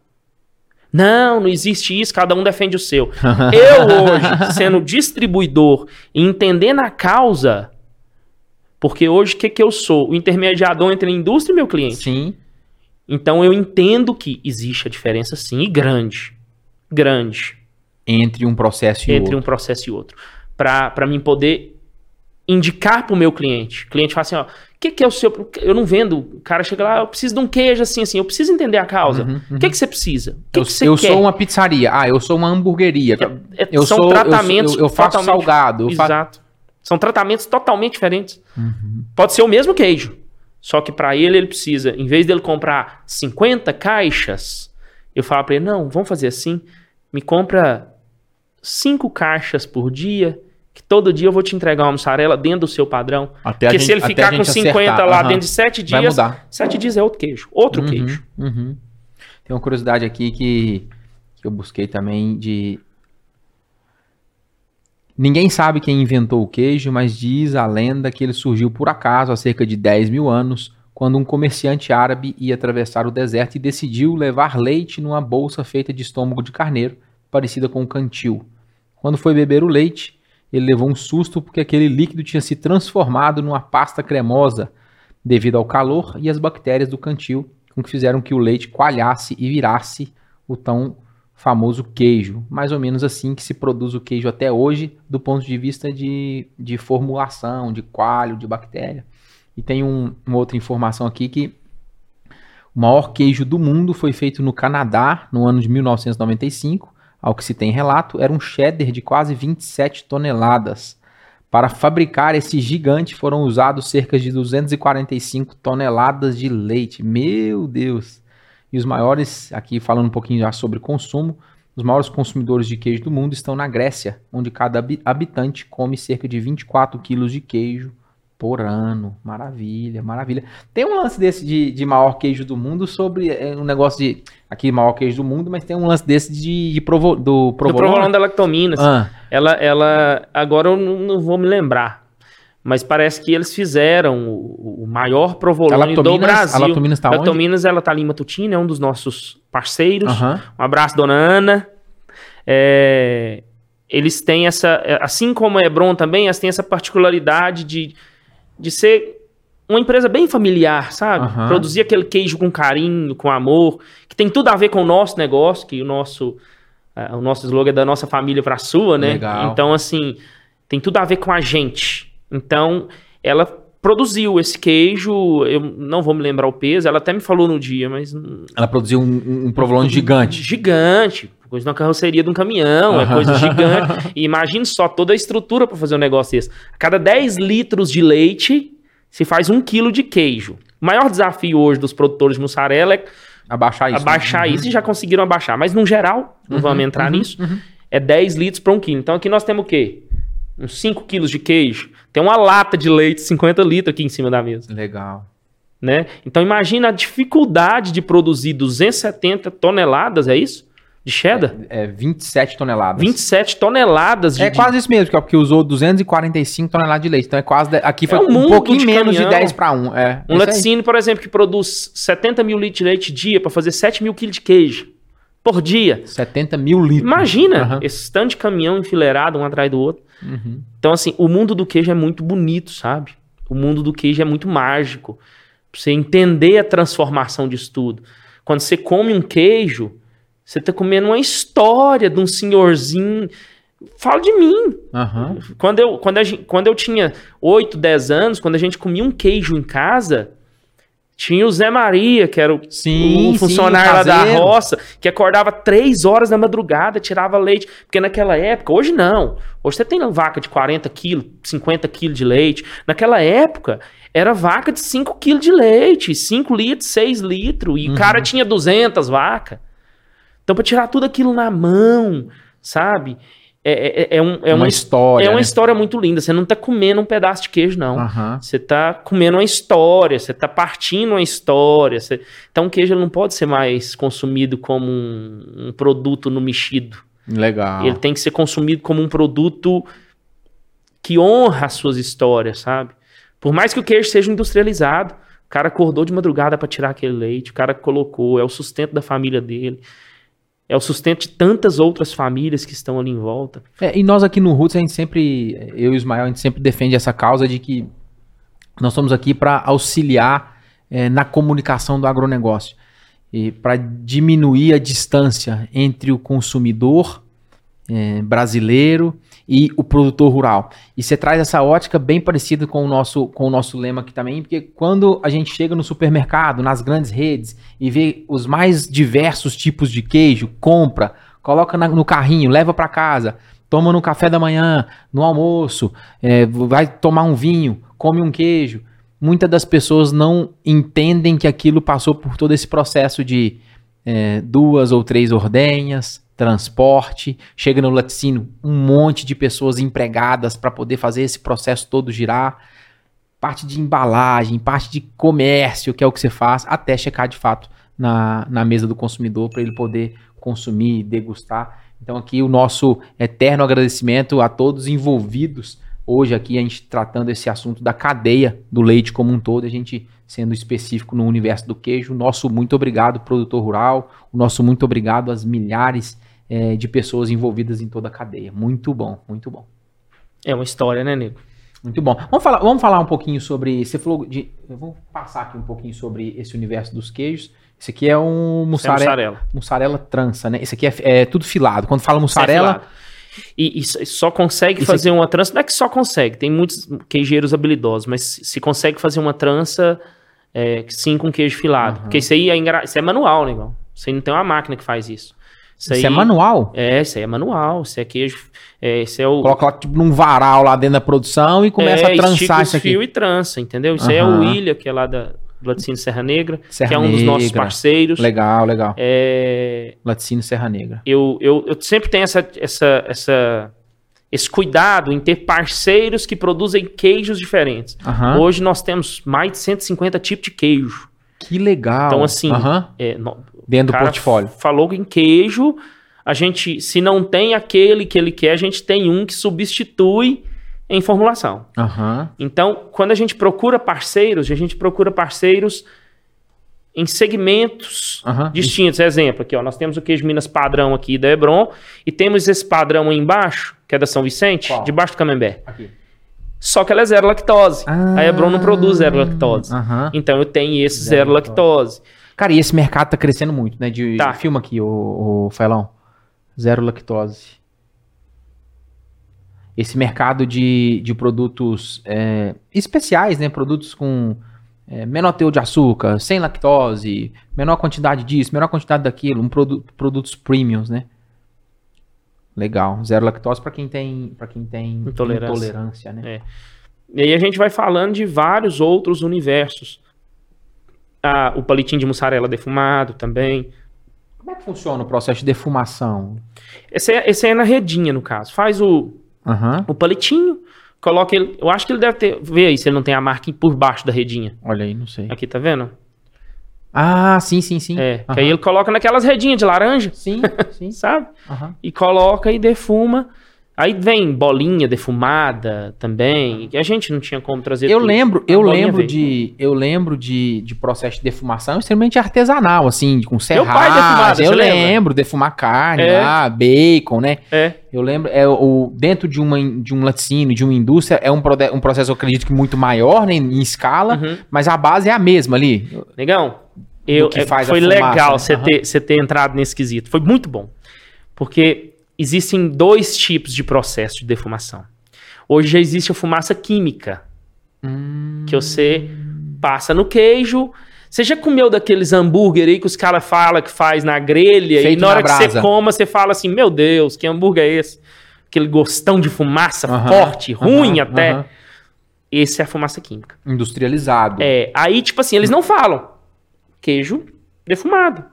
Não, não existe isso, cada um defende o seu. Eu hoje, sendo distribuidor e entendendo a causa, porque hoje o que, que eu sou? O intermediador entre a indústria e meu cliente. Sim. Então eu entendo que existe a diferença sim, e grande. Grande Entre um processo e entre outro. um processo e outro. Para mim poder indicar para o meu cliente. O cliente fala assim, ó, o que, que é o seu... Eu não vendo. O cara chega lá, eu preciso de um queijo assim, assim. Eu preciso entender a causa. Uhum, O que, que você precisa? O que, eu que você eu sou uma pizzaria. Ah, eu sou uma hamburgueria. É- eu são sou, tratamentos Eu, eu faço salgado. Eu faço... Exato. São tratamentos totalmente diferentes. Uhum. Pode ser o mesmo queijo. Só que para ele, ele precisa, em vez dele comprar 50 caixas, eu falo para ele, não, vamos fazer assim, me compra cinco caixas por dia que todo dia eu vou te entregar uma mussarela dentro do seu padrão. Até Porque a se gente- ele ficar com gente 50 acertar, lá aham. dentro de 7 Vai dias, mudar. 7 dias é outro queijo. Outro Uhum, queijo. uhum. Tem uma curiosidade aqui que, que eu busquei também de. Ninguém sabe quem inventou o queijo, mas diz a lenda que ele surgiu por acaso há cerca de 10 mil anos, quando um comerciante árabe ia atravessar o deserto e decidiu levar leite numa bolsa feita de estômago de carneiro, parecida com um cantil. Quando foi beber o leite, ele levou um susto porque aquele líquido tinha se transformado numa pasta cremosa, devido ao calor e as bactérias do cantil, com que fizeram que o leite coalhasse e virasse o tão famoso queijo. Mais ou menos assim que se produz o queijo até hoje, do ponto de vista de, de formulação, de coalho, de bactéria. E tem um- uma outra informação aqui que o maior queijo do mundo foi feito no Canadá no ano de 1995. Ao que se tem relato, era um cheddar de quase 27 toneladas. Para fabricar esse gigante foram usados cerca de 245 toneladas de leite. Meu Deus! E os maiores, aqui falando um pouquinho já sobre consumo, os maiores consumidores de queijo do mundo estão na Grécia, onde cada habi- habitante come cerca de 24 quilos de queijo por ano. Maravilha, maravilha. Tem um lance desse de, de maior queijo do mundo sobre é, um negócio de. Aqui, maior queijo do mundo, mas tem um lance desse de, de provo, do Do provolone. provolone da lactominas. Ah, Ela, ela, agora eu não, não vou me lembrar. Mas parece que eles fizeram o, o maior provolone do Brasil. a lactominas tá onde? Lactominas, ela tá ali em Matutina, é um dos nossos parceiros. Aham. Um abraço, dona Ana. É, eles têm essa, assim como a Hebron também, elas têm essa particularidade de, de ser uma empresa bem familiar, sabe? Aham. Produzir aquele queijo com carinho, com amor, que tem tudo a ver com o nosso negócio, que o nosso, eh, o nosso slogan é da nossa família para a sua, né? Legal. Então, assim, tem tudo a ver com a gente. Então, ela produziu esse queijo, eu não vou me lembrar o peso, ela até me falou no dia, mas Ela produziu um, um- um provolone gigante. Gigante. Coisa na carroceria de um caminhão, é coisa gigante. E imagine só toda a estrutura para fazer um negócio desse. A cada 10 litros de leite, se faz um quilo de queijo. O maior desafio hoje dos produtores de mussarela é Abaixar isso. abaixar Uhum. isso e já conseguiram abaixar. Mas no geral, não vamos entrar nisso, é 10 litros para um quilo. Então aqui nós temos o quê? Uns 5 quilos de queijo. Tem uma lata de leite, 50 litros aqui em cima da mesa Legal. né? Então imagina a dificuldade de produzir 270 toneladas, é isso? De cheddar? É 27 toneladas. 27 toneladas de É quase isso mesmo, que é porque usou 245 toneladas de leite. Então é quase. Aqui foi É um um pouquinho menos caminhão. de 10 para 1. É. Um laticínio, por exemplo, que produz 70 mil litros de leite dia para fazer 7 mil quilos de queijo por dia. 70 mil litros. Imagina Aham. esse tanto de caminhão enfileirado um atrás do outro. Uhum. Então, assim, o mundo do queijo é muito bonito, sabe? O mundo do queijo é muito mágico. Pra você entender a transformação disso tudo. Quando você come um queijo, você tá comendo uma história de um senhorzinho. Fala de mim. Aham. Quando eu, quando, a gente, quando eu tinha 8, 10 anos, quando a gente comia um queijo em casa, tinha o Zé Maria, que era o, Sim, o sim, funcionário lá da roça, que acordava 3 horas da madrugada, tirava leite. Porque naquela época, hoje não. Hoje você tem vaca de 40 quilos, 50 quilos de leite. Naquela época, era vaca de 5 quilos de leite, 5 litros, 6 litros. E o cara Uhum. tinha 200 vacas. Então, para tirar tudo aquilo na mão, sabe? É, é, é, um, é uma, uma, história. é uma né? história muito linda. Você não tá comendo um pedaço de queijo, não. Aham. Você tá comendo uma história, você tá partindo uma história. você- Então, o queijo não pode ser mais consumido como um, um produto no mexido. Legal. Ele tem que ser consumido como um produto que honra as suas histórias, sabe? Por mais que o queijo seja industrializado, o cara acordou de madrugada para tirar aquele leite, o cara colocou, é o sustento da família dele. É o sustento de tantas outras famílias que estão ali em volta. É, e nós aqui no Roots, a gente sempre, eu e o Ismael, a gente sempre defende essa causa de que nós estamos aqui para auxiliar é, na comunicação do agronegócio e para diminuir a distância entre o consumidor é, brasileiro e o produtor rural. E você traz essa ótica bem parecida com o nosso, com o nosso lema aqui também, porque quando a gente chega no supermercado, nas grandes redes, e vê os mais diversos tipos de queijo, compra, coloca na- no carrinho, leva para casa, toma no café da manhã, no almoço, é, vai tomar um vinho, come um queijo. Muitas das pessoas não entendem que aquilo passou por todo esse processo de é, duas ou três ordenhas, transporte, chega no laticínio um monte de pessoas empregadas para poder fazer esse processo todo girar, parte de embalagem, parte de comércio, que é o que você faz, até checar de fato na, na mesa do consumidor para ele poder consumir, degustar. Então aqui o nosso eterno agradecimento a todos envolvidos hoje aqui a gente tratando esse assunto da cadeia do leite como um todo, a gente sendo específico no universo do queijo. Nosso muito obrigado, produtor rural. O nosso muito obrigado às milhares é, de pessoas envolvidas em toda a cadeia. Muito bom, muito bom. É uma história, né, Nego? Muito bom. Vamos falar, vamos falar um pouquinho sobre. Você falou de. Vamos passar aqui um pouquinho sobre esse universo dos queijos. Esse aqui é um mussarela. É mussarela. mussarela trança, né? Esse aqui é, é tudo filado. Quando fala mussarela. É e, e, só consegue fazer aqui... uma trança. Não é que só consegue, tem muitos queijeiros habilidosos, mas se consegue fazer uma trança, é, sim, com queijo filado. Uhum. Porque isso aí é, engra... isso é manual, né, igual? Isso aí não tem uma máquina que faz isso. Isso, isso é manual? É, isso aí é manual. Isso é queijo. É, isso é o... Coloca lá, tipo num varal lá dentro da produção e começa é, a trançar isso aqui. fio e trança, entendeu? Isso uhum. aí é o Ilha, que é lá da, Laticínio Serra Negra, Serra que é um Negra. dos nossos parceiros. Legal, legal. É... Laticínio Serra Negra. Eu, eu, eu sempre tenho essa, essa, essa, esse cuidado em ter parceiros que produzem queijos diferentes. Uhum. Hoje nós temos mais de 150 tipos de queijo. Que legal. Então, assim, uhum. é, no, dentro do portfólio. Falou em queijo, a gente, se não tem aquele que ele quer, a gente tem um que substitui em formulação. Uhum. Então, quando a gente procura parceiros, a gente procura parceiros em segmentos uhum. distintos. Exemplo, aqui, ó, nós temos o queijo Minas padrão aqui da Hebron e temos esse padrão aí embaixo, que é da São Vicente, Qual? debaixo do Camembert. Aqui. Só que ela é zero lactose. Ah, a Hebron não produz zero lactose. Uhum. Então eu tenho esse zero, zero lactose. lactose. Cara, e esse mercado tá crescendo muito, né? De, tá. Filma aqui, o, o Felão. Zero lactose esse mercado de, de produtos é, especiais, né? Produtos com é, menor teor de açúcar, sem lactose, menor quantidade disso, menor quantidade daquilo, um produ produtos premiums, né? Legal, zero lactose para quem tem para quem tem intolerância, intolerância né? É. E aí a gente vai falando de vários outros universos. Ah, o palitinho de mussarela defumado também. Como é que funciona o processo de defumação? Esse é, esse é na redinha, no caso. Faz o, Uhum. O palitinho, coloca ele. Eu acho que ele deve ter. Vê aí se ele não tem a marca por baixo da redinha. Olha aí, não sei. Aqui, tá vendo? Ah, sim, sim, sim. É, uhum. que aí ele coloca naquelas redinhas de laranja. Sim, sim. sabe? Uhum. E coloca e defuma. Aí vem bolinha defumada também, que a gente não tinha como trazer. Eu tudo. lembro, eu lembro de, eu lembro de, de processo de defumação extremamente artesanal, assim, com serragem. Eu lembro, defumar carne, é. lá, bacon, né? É. Eu lembro, é o dentro de uma de um laticínio, de uma indústria, é um, um processo, eu acredito que muito maior, né, em escala, uhum. mas a base é a mesma ali. Negão, eu, foi legal né? você uhum. ter, ter entrado nesse quesito. Foi muito bom. Porque existem dois tipos de processo de defumação. Hoje já existe a fumaça química, hum. que você passa no queijo. Você já comeu daqueles hambúrguer aí que os caras falam que faz na grelha Feito e na hora na que você coma, você fala assim: Meu Deus, que hambúrguer é esse? Aquele gostão de fumaça forte, ruim até. Esse é a fumaça química. Industrializado. É. Aí, tipo assim, eles não falam queijo defumado.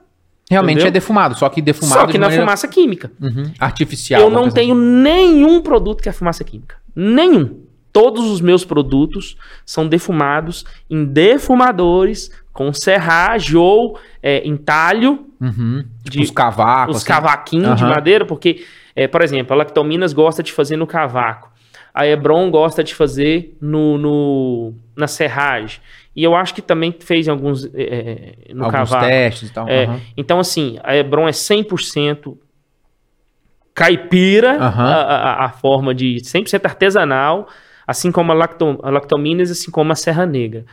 Realmente Entendeu? é defumado, só que defumado. Só que na maneira... fumaça química. Uhum. Artificial. Eu não tenho assim. nenhum produto que é fumaça química. Nenhum. Todos os meus produtos são defumados em defumadores com serragem ou é, entalho. Uhum. Tipo de, os cavacos. Os assim. cavaquinhos uhum. de madeira, porque, é, por exemplo, a Lactominas gosta de fazer no cavaco. A Hebron gosta de fazer no, no na serragem. E eu acho que também fez alguns é, no alguns cavalo. testes e tal. É, uhum. Então, assim, a Hebron é 100% caipira, uhum. a, a, a, forma de 100% artesanal, assim como a, lacto, a Lactominas, assim como a Serra Negra.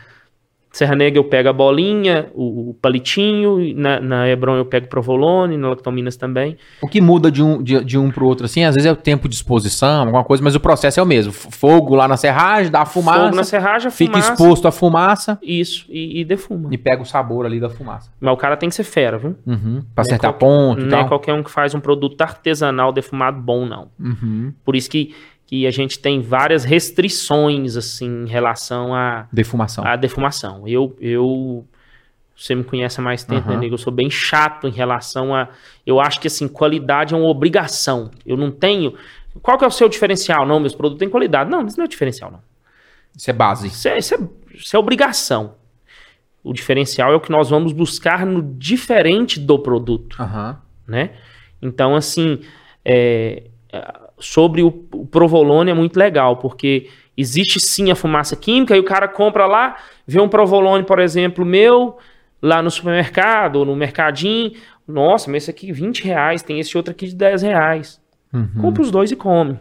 Serra Negra eu pego a bolinha, o, o palitinho, na, na Hebron eu pego provolone, na Lactominas também. O que muda de um, de, de um pro outro, assim, às vezes é o tempo de exposição, alguma coisa, mas o processo é o mesmo. Fogo lá na serragem, dá a fumaça. Fogo na serragem, Fica exposto à fumaça. Isso, e, e, defuma. E pega o sabor ali da fumaça. Mas o cara tem que ser fera, viu? Uhum, pra acertar é ponto Não é qualquer um que faz um produto artesanal defumado bom, não. Uhum. Por isso que que a gente tem várias restrições assim em relação à defumação. À defumação. Eu, eu Você me conhece há mais tempo, uhum. né, nego? Eu sou bem chato em relação a. Eu acho que, assim, qualidade é uma obrigação. Eu não tenho. Qual que é o seu diferencial? Não, meus produtos têm qualidade. Não, isso não é diferencial, não. Isso é base. Isso é, isso é, isso é obrigação. O diferencial é o que nós vamos buscar no diferente do produto. Uhum. Né? Então, assim, é, sobre o, o provolone é muito legal, porque existe sim a fumaça química e o cara compra lá, vê um provolone, por exemplo, meu, lá no supermercado ou no mercadinho. Nossa, mas esse aqui 20 reais, tem esse outro aqui de 10 reais. Uhum. Compra os dois e come.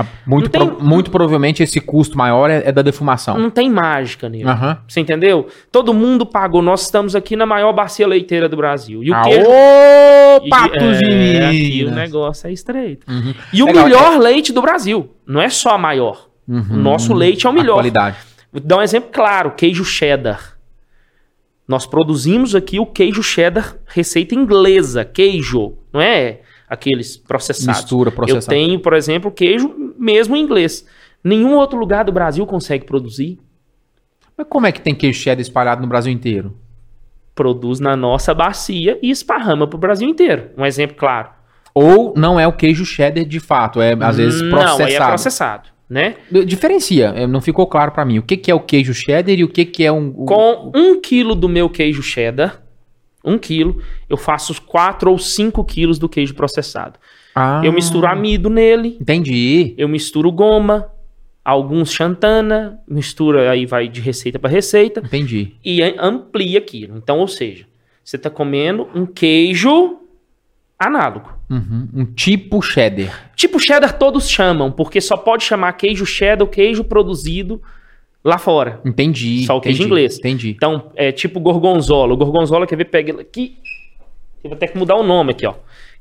Ah, muito, tem, pro, muito provavelmente esse custo maior é, é da defumação. Não tem mágica nele. Uhum. Você entendeu? Todo mundo pagou. Nós estamos aqui na maior bacia leiteira do Brasil. E o Aô, queijo. Patos é, aqui o negócio é estreito. Uhum. E Legal, o melhor é... leite do Brasil. Não é só a maior. Uhum. O nosso leite é o melhor. A qualidade. Vou dar um exemplo claro: queijo cheddar. Nós produzimos aqui o queijo cheddar, receita inglesa, queijo, não é aqueles processados. Mistura, processado. Eu tenho, por exemplo, queijo mesmo em inglês. Nenhum outro lugar do Brasil consegue produzir. Mas como é que tem queijo cheddar espalhado no Brasil inteiro? Produz na nossa bacia e esparrama para o Brasil inteiro. Um exemplo claro. Ou não é o queijo cheddar de fato, é às vezes processado. Não, é processado né? Diferencia, não ficou claro para mim. O que, que é o queijo cheddar e o que, que é um. Com um quilo do meu queijo cheddar, um quilo, eu faço quatro ou cinco quilos do queijo processado. Ah, eu misturo amido nele. Entendi. Eu misturo goma, alguns chantana, mistura aí vai de receita para receita. Entendi. E amplia aquilo. Então, ou seja, você está comendo um queijo análogo. Uhum. Um tipo cheddar. Tipo cheddar todos chamam, porque só pode chamar queijo cheddar o queijo produzido lá fora. Entendi. Só o queijo entendi, inglês. Entendi. Então, é tipo gorgonzola. O gorgonzola, quer ver, pega ele aqui. Eu vou ter que mudar o nome aqui, ó.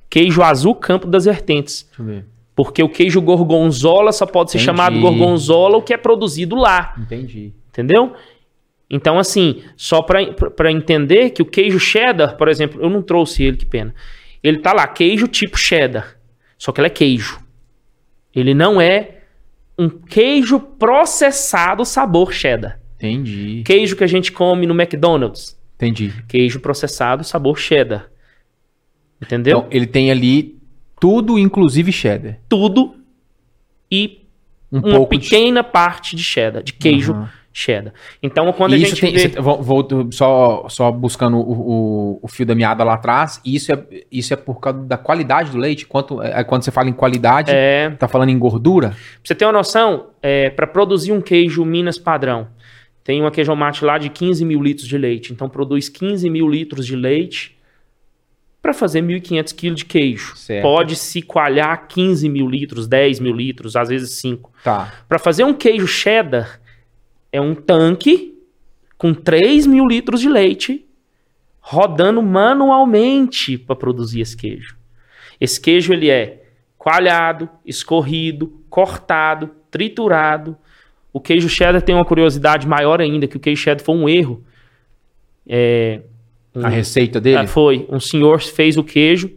Queijo azul Campo das Vertentes. Deixa eu ver. Porque o queijo gorgonzola só pode ser entendi. chamado gorgonzola o que é produzido lá. Entendi. Entendeu? Então, assim, só para entender que o queijo cheddar, por exemplo, eu não trouxe ele, que pena. Ele tá lá, queijo tipo cheddar. Só que ele é queijo. Ele não é um queijo processado sabor cheddar. Entendi. Queijo que a gente come no McDonald's. Entendi. Queijo processado sabor cheddar. Entendeu? Então, ele tem ali tudo, inclusive cheddar. Tudo e um uma pequena de... parte de cheddar, de queijo uhum cheddar. Então, quando isso a gente tem, vê... Vou, só, só buscando o, o, o, fio da meada lá atrás, isso é, isso é por causa da qualidade do leite? Quanto, é, quando você fala em qualidade, é... tá falando em gordura? Pra você ter uma noção, é, para produzir um queijo Minas padrão, tem uma queijomate lá de 15 mil litros de leite. Então, produz 15 mil litros de leite para fazer 1.500 quilos de queijo. Certo. Pode se coalhar 15 mil litros, 10 mil litros, às vezes 5. Tá. Para fazer um queijo cheddar, é um tanque com 3 mil litros de leite rodando manualmente para produzir esse queijo. Esse queijo ele é coalhado, escorrido, cortado, triturado. O queijo cheddar tem uma curiosidade maior ainda, que o queijo cheddar foi um erro. É, um, a receita dele? É, foi. Um senhor fez o queijo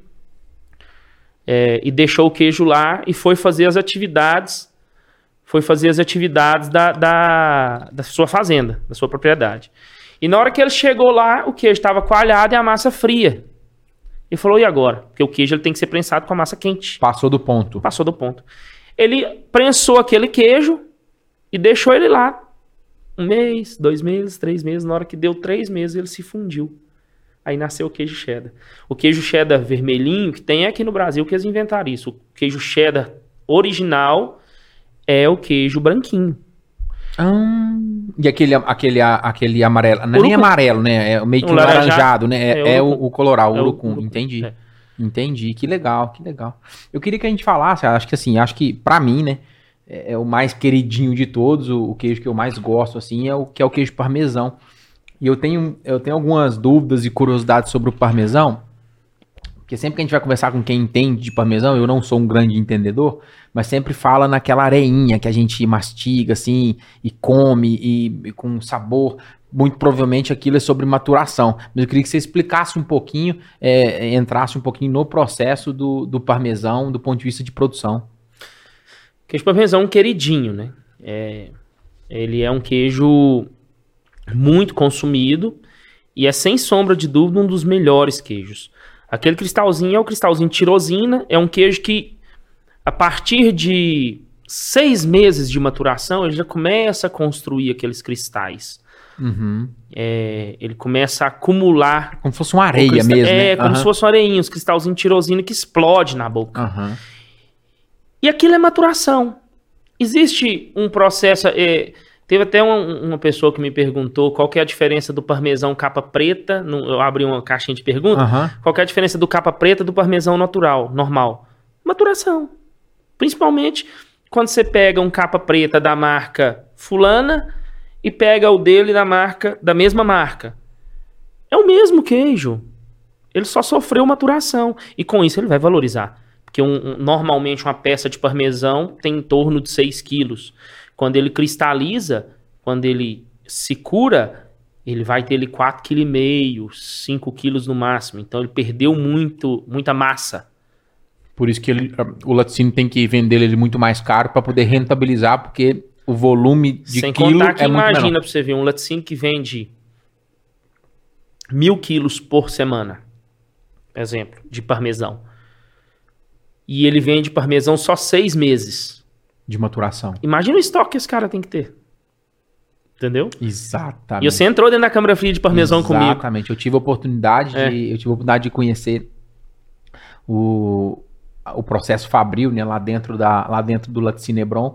é, e deixou o queijo lá e foi fazer as atividades foi fazer as atividades da, da, da sua fazenda, da sua propriedade. E na hora que ele chegou lá, o queijo estava coalhado e a massa fria. Ele falou, e agora? Porque o queijo ele tem que ser prensado com a massa quente. Passou do ponto. Passou do ponto. Ele prensou aquele queijo e deixou ele lá. Um mês, dois meses, três meses. Na hora que deu três meses, ele se fundiu. Aí nasceu o queijo cheddar. O queijo cheddar vermelhinho, que tem aqui no Brasil, que eles inventaram isso. O queijo cheddar original é o queijo branquinho. Ah, e aquele, aquele, aquele amarelo, não é nem amarelo, né? É meio que um laranjado, né? É, é, é o, o coloral, o é urucum, urucum. entendi. É. Entendi, que legal, que legal. Eu queria que a gente falasse, acho que assim, acho que para mim, né, é, é, o mais queridinho de todos, o, o, queijo que eu mais gosto, assim, é o que é o queijo parmesão. E eu tenho, eu tenho algumas dúvidas e curiosidades sobre o parmesão, porque sempre que a gente vai conversar com quem entende de parmesão, eu não sou um grande entendedor, mas sempre fala naquela areinha que a gente mastiga assim e come e, e, com sabor. Muito provavelmente aquilo é sobre maturação. Mas eu queria que você explicasse um pouquinho, é, entrasse um pouquinho no processo do, do parmesão do ponto de vista de produção. Queijo parmesão é um queridinho, né? É, ele é um queijo muito consumido E é sem sombra de dúvida um dos melhores queijos. Aquele cristalzinho é o cristalzinho tirosina, é um queijo que a partir de seis meses de maturação ele já começa a construir aqueles cristais. Uhum. É, ele começa a acumular. Como se fosse uma areia mesmo. É, né? como Aham. se fosse uma areinha, os cristalzinhos tirosina que explode na boca. Aham. E aquilo é maturação. Existe um processo. é, teve até um- uma pessoa que me perguntou qual é a diferença do parmesão capa preta. no- eu abri uma caixinha de perguntas. Aham. Qual é a diferença do capa preta do parmesão natural, normal? Maturação. Principalmente quando você pega um capa preta da marca fulana e pega o dele da marca da mesma marca. É o mesmo queijo. Ele só sofreu maturação e com isso ele vai valorizar. Porque um- um- normalmente uma peça de parmesão tem em torno de 6 quilos. Quando ele cristaliza, quando ele se cura, ele vai ter ele 4,5 kg, 5 quilos no máximo. Então ele perdeu muito, muita massa. Por isso que ele- o laticínio tem que vender ele muito mais caro para poder rentabilizar, porque o volume de Sem quilo contar que é imagina pra você ver um laticínio que vende mil quilos por semana, exemplo, de parmesão. E ele vende parmesão só seis meses. de maturação. Imagina o estoque que esse cara tem que ter. Entendeu? Exatamente. E você entrou dentro da câmara fria de parmesão comigo. Exatamente. Eu tive a oportunidade É. de, eu tive a oportunidade de conhecer o, o processo fabril, né, lá dentro da lá dentro do Laticínio Hebron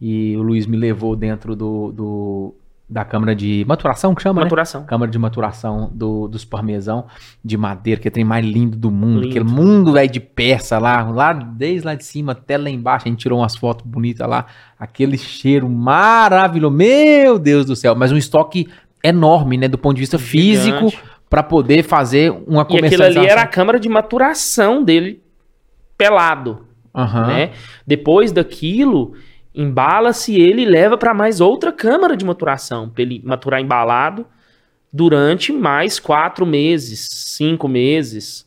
e o Luiz me levou dentro do, do- da câmara de maturação que chama, né? Maturação. Câmara de maturação do- dos parmesão de madeira, que é o trem mais lindo do mundo. Lindo. Aquele mundo velho de peça lá, lá desde lá de cima até lá embaixo. A gente tirou umas fotos bonitas lá. Aquele cheiro maravilhoso. Meu Deus do céu. Mas um estoque enorme, né? Do ponto de vista físico, Gigante. para poder fazer uma E aquilo comercialização. ali era a câmara de maturação dele pelado. Aham. né? Depois daquilo, embala-se ele e leva para mais outra câmara de maturação, para ele maturar embalado durante mais quatro meses, cinco meses.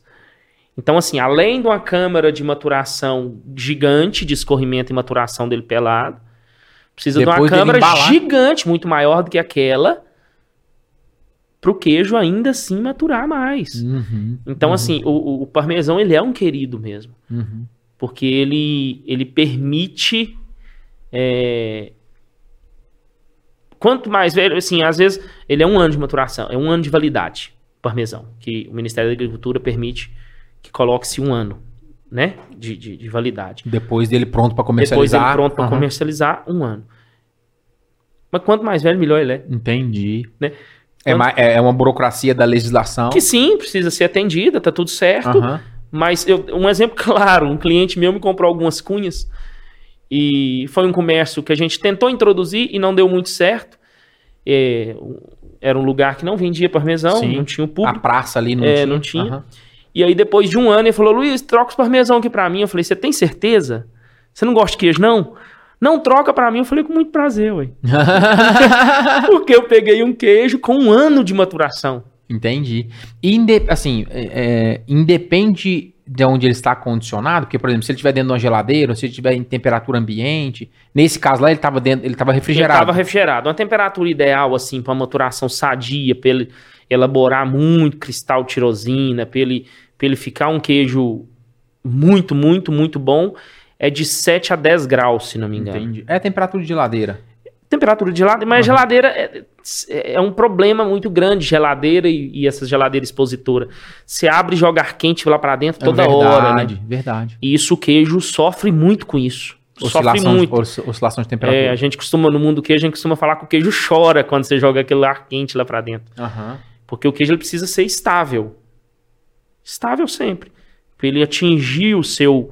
Então, assim, além de uma câmara de maturação gigante, de escorrimento e maturação dele pelado, precisa Depois de uma câmara embalar. gigante, muito maior do que aquela, para o queijo ainda assim maturar mais. Uhum, Então, uhum, assim, o, o- parmesão, ele é um querido mesmo uhum. porque ele, ele permite. é, Quanto mais velho, assim, às vezes ele é um ano de maturação, é um ano de validade, parmesão, que o Ministério da Agricultura permite que coloque-se um ano, né, de, de, de validade. Depois dele pronto para Depois comercializar. ele pronto para comercializar, um ano. Mas quanto mais velho, melhor ele é. Entendi. Né? É, ma- é é uma burocracia da legislação. Que sim, precisa ser atendida, tá tudo certo. Aham. Mas eu- um exemplo claro, um cliente meu me comprou algumas cunhas e foi um comércio que a gente tentou introduzir e não deu muito certo. É, era um lugar que não vendia parmesão, Sim. não tinha o A público. praça ali não É, tinha. não tinha. Aham. E aí depois de um ano ele falou, Luiz, troca os parmesão aqui pra mim. Eu falei, você tem certeza? Você não gosta de queijo, não? Não, troca pra mim. Eu falei, com muito prazer, ué. Porque eu peguei um queijo com um ano de maturação. Entendi. Inde- assim, é, é, independe de onde ele está condicionado, porque, por exemplo, se ele estiver dentro de uma geladeira, ou se ele estiver em temperatura ambiente, nesse caso lá ele estava dentro, ele estava Ele refrigerado. estava refrigerado. Uma temperatura ideal, assim, para maturação sadia, para ele elaborar muito cristal tirosina, para ele, pra ele ficar um queijo muito, muito, muito bom, é de 7 a 10 graus, se não me engano. Entendi. É temperatura de geladeira. Temperatura de geladeira, mas Aham. geladeira é, é um problema muito grande, geladeira e, e essas geladeiras expositoras. Você abre e joga ar quente lá para dentro toda é verdade, hora, né? Verdade. E isso o queijo sofre muito com isso. Sofre Oscilação, muito. os- oscilação de temperatura. É, a gente costuma, no mundo do queijo, a gente costuma falar que o queijo chora quando você joga aquele ar quente lá pra dentro. Aham. Porque o queijo ele precisa ser estável. Estável sempre. Pra ele atingir o seu,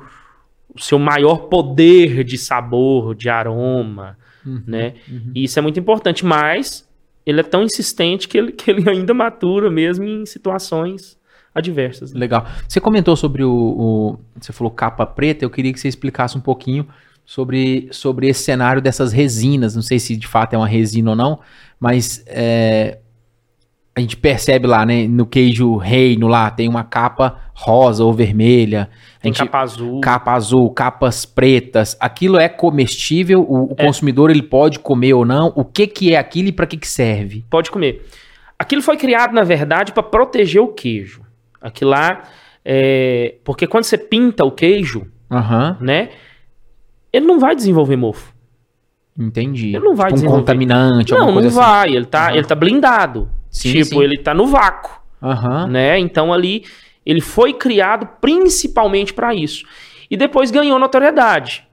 o seu maior poder de sabor, de aroma, Uhum, né? uhum. E isso é muito importante, mas ele é tão insistente que ele, que ele ainda matura mesmo em situações adversas. né? Legal. Você comentou sobre o, o- Você falou capa preta, eu queria que você explicasse um pouquinho sobre, sobre esse cenário dessas resinas. Não sei se de fato é uma resina ou não, mas é, a gente percebe lá, né? No queijo reino lá, tem uma capa rosa ou vermelha. Gente- capa azul. capa azul, capas pretas. Aquilo é comestível? O, o É. consumidor ele pode comer ou não? O que que é aquilo e para que que serve? Pode comer. Aquilo foi criado, na verdade, para proteger o queijo. Aquilo lá. É, porque quando você pinta o queijo, Aham. né? Ele não vai desenvolver mofo. Entendi. Ele não vai tipo um desenvolver. contaminante, Não, alguma não coisa assim. vai. Ele tá, Aham. ele tá blindado. Sim, tipo, sim. ele tá no vácuo. Aham. né? Então ali ele foi criado principalmente para isso. E depois ganhou notoriedade.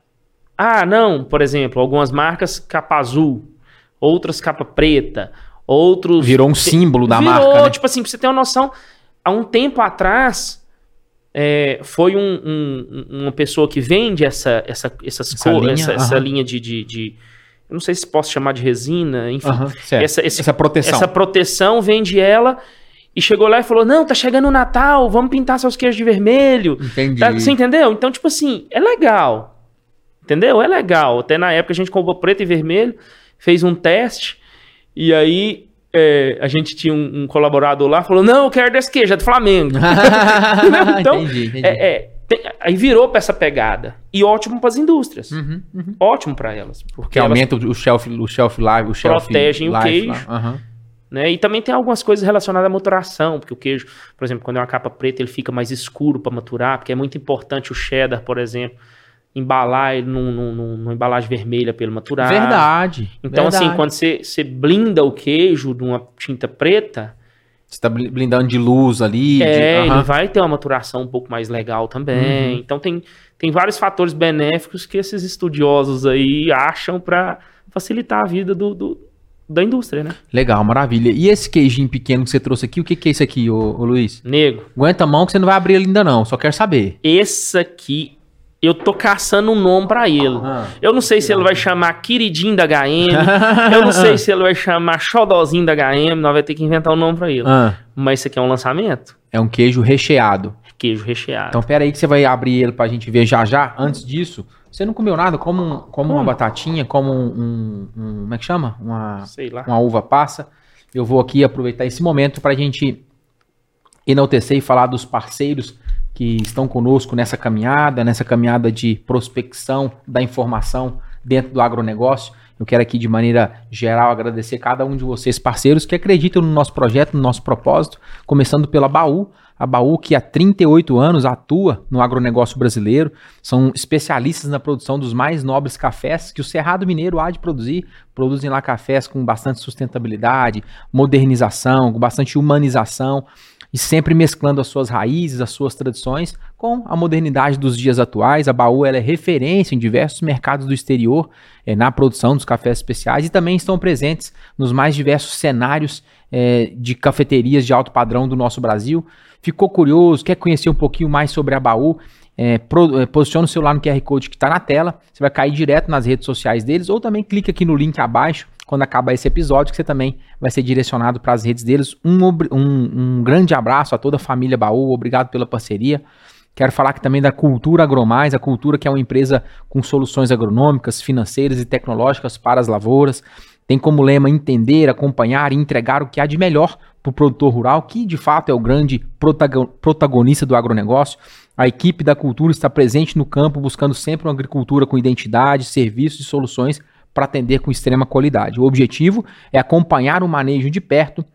Ah, não, por exemplo, algumas marcas capa azul, outras capa preta, outros Virou um símbolo da Virou, marca, né? tipo assim, pra você ter uma noção, há um tempo atrás é, foi um- um- uma pessoa que vende essa, essa, essas Essa cor- linha, essa, essa linha de, de, de- Eu não sei se posso chamar de resina, enfim. Certo. Essa, esse- Essa proteção. essa proteção vende ela e chegou lá e falou: Não, tá chegando o Natal, vamos pintar seus queijos de vermelho. Entendi. Tá- Você entendeu? Então, tipo assim, é legal. Entendeu? É legal. Até na época a gente comprou preto e vermelho, fez um teste, e aí é, a gente tinha um, um colaborador lá falou: Não, eu quero desse queijo, é do Flamengo. Então, entendi, entendi. É, é, tem- aí virou pra essa pegada. E ótimo pras indústrias. Uhum, uhum. Ótimo pra elas. Porque Que elas aumenta o shelf, o shelf life, o shelf Protegem o life queijo. lá. Aham. né? E também tem algumas coisas relacionadas à maturação, porque o queijo, por exemplo, quando é uma capa preta, ele fica mais escuro para maturar, porque é muito importante o cheddar, por exemplo, embalar ele num- num- num- numa embalagem vermelha para ele maturar. Verdade. Então, assim, verdade. quando você, você blinda o queijo de uma tinta preta, Você tá bli- blindando de luz ali. de- é, aham. ele vai ter uma maturação um pouco mais legal também. Uhum. Então, tem, tem vários fatores benéficos que esses estudiosos aí acham para facilitar a vida do, do- da indústria, né? Legal, maravilha. E esse queijinho pequeno que você trouxe aqui, o que, que é isso aqui, ô, ô Luiz? Nego, Aguenta a mão que você não vai abrir ele ainda não, só quero saber. esse aqui, eu tô caçando um nome pra ele. Ah. Eu não sei se ele vai chamar queridinho da HM, eu não sei se ele vai chamar xodozinho da HM, nós vamos ter que inventar um nome pra ele. Ah, Mas isso aqui é um lançamento? é um queijo recheado. Queijo recheado. Então pera aí que você vai abrir ele pra gente ver já já. Antes disso, você não comeu nada? Como, um- como uma Como? batatinha, como um, um- um- Como é que chama? Uma, sei lá. uma uva passa. Eu vou aqui aproveitar esse momento pra gente enaltecer e falar dos parceiros que estão conosco nessa caminhada, nessa caminhada de prospecção da informação dentro do agronegócio. Eu quero aqui, de maneira geral, agradecer cada um de vocês, parceiros, que acreditam no nosso projeto, no nosso propósito, começando pela Baú. A Baú, que há 38 anos atua no agronegócio brasileiro, são especialistas na produção dos mais nobres cafés que o Cerrado Mineiro há de produzir. Produzem lá cafés com bastante sustentabilidade, modernização, com bastante humanização e sempre mesclando as suas raízes, as suas tradições com a modernidade dos dias atuais. A Baú é referência em diversos mercados do exterior eh, na produção dos cafés especiais e também estão presentes nos mais diversos cenários eh, de cafeterias de alto padrão do nosso Brasil. Ficou curioso, quer conhecer um pouquinho mais sobre a Baú? É, pro- é, posiciona o celular no QR Code que está na tela, você vai cair direto nas redes sociais deles, ou também clica aqui no link abaixo, quando acabar esse episódio, que você também vai ser direcionado para as redes deles. Um, um- um grande abraço a toda a família Baú, obrigado pela parceria. Quero falar aqui também da Cultura Agromais, a Cultura que é uma empresa com soluções agronômicas, financeiras e tecnológicas para as lavouras. Tem como lema entender, acompanhar e entregar o que há de melhor para o produtor rural, que de fato é o grande protago- protagonista do agronegócio. A equipe da cultura está presente no campo, buscando sempre uma agricultura com identidade, serviços e soluções para atender com extrema qualidade. O objetivo é acompanhar o manejo de perto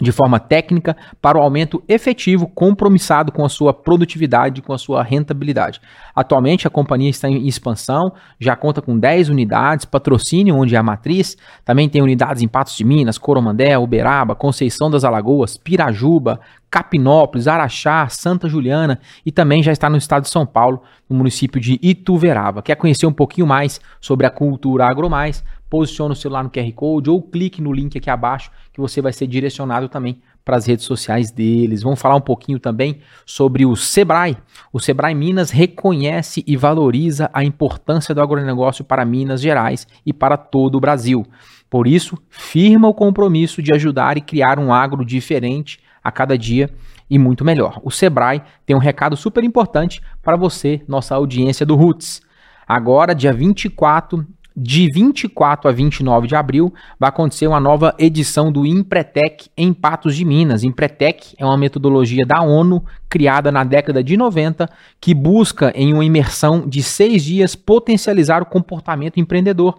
de forma técnica para o aumento efetivo compromissado com a sua produtividade e com a sua rentabilidade. Atualmente a companhia está em expansão, já conta com 10 unidades, patrocínio onde é a matriz, também tem unidades em Patos de Minas, Coromandé, Uberaba, Conceição das Alagoas, Pirajuba, Capinópolis, Araxá, Santa Juliana e também já está no estado de São Paulo, no município de Ituverava. Quer conhecer um pouquinho mais sobre a cultura agromais? Posicione o celular no QR Code ou clique no link aqui abaixo que você vai ser direcionado também para as redes sociais deles. Vamos falar um pouquinho também sobre o Sebrae. O Sebrae Minas reconhece e valoriza a importância do agronegócio para Minas Gerais e para todo o Brasil. Por isso, firma o compromisso de ajudar e criar um agro diferente a cada dia e muito melhor. O Sebrae tem um recado super importante para você, nossa audiência do Roots. Agora, dia 24 de 24 a 29 de abril, vai acontecer uma nova edição do Empretec em Patos de Minas. Empretec é uma metodologia da ONU criada na década de 90 que busca, em uma imersão de seis dias, potencializar o comportamento empreendedor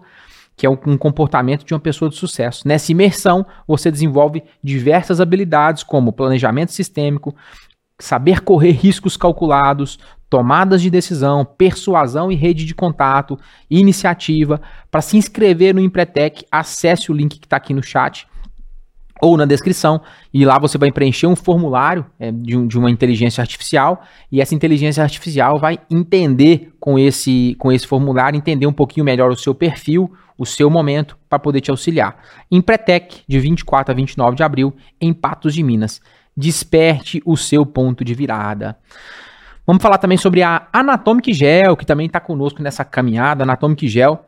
que é um, comportamento de uma pessoa de sucesso. Nessa imersão, você desenvolve diversas habilidades como planejamento sistêmico, saber correr riscos calculados, tomadas de decisão, persuasão e rede de contato, iniciativa. Para se inscrever no Empretec, acesse o link que está aqui no chat ou na descrição, e lá você vai preencher um formulário é, de, um, de, uma inteligência artificial, e essa inteligência artificial vai entender com esse, com esse formulário, entender um pouquinho melhor o seu perfil, o seu momento, para poder te auxiliar. Empretec, de 24 a 29 de abril, em Patos de Minas. Desperte o seu ponto de virada. Vamos falar também sobre a Anatomic Gel, que também está conosco nessa caminhada. Anatomic Gel,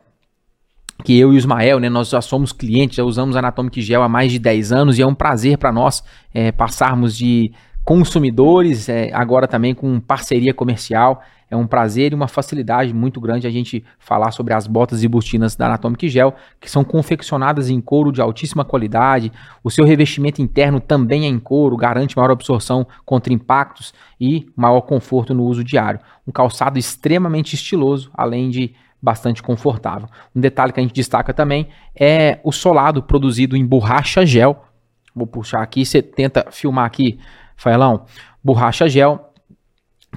que eu e o Ismael, né, nós já somos clientes, já usamos Anatomic Gel há mais de 10 anos e é um prazer para nós é, passarmos de consumidores, é, agora também com parceria comercial. É um prazer e uma facilidade muito grande a gente falar sobre as botas e botinas da Anatomic Gel, que são confeccionadas em couro de altíssima qualidade. O seu revestimento interno também é em couro, garante maior absorção contra impactos e maior conforto no uso diário. Um calçado extremamente estiloso, além de bastante confortável. Um detalhe que a gente destaca também é o solado produzido em borracha gel. Vou puxar aqui, você tenta filmar aqui, Faelão. Borracha gel,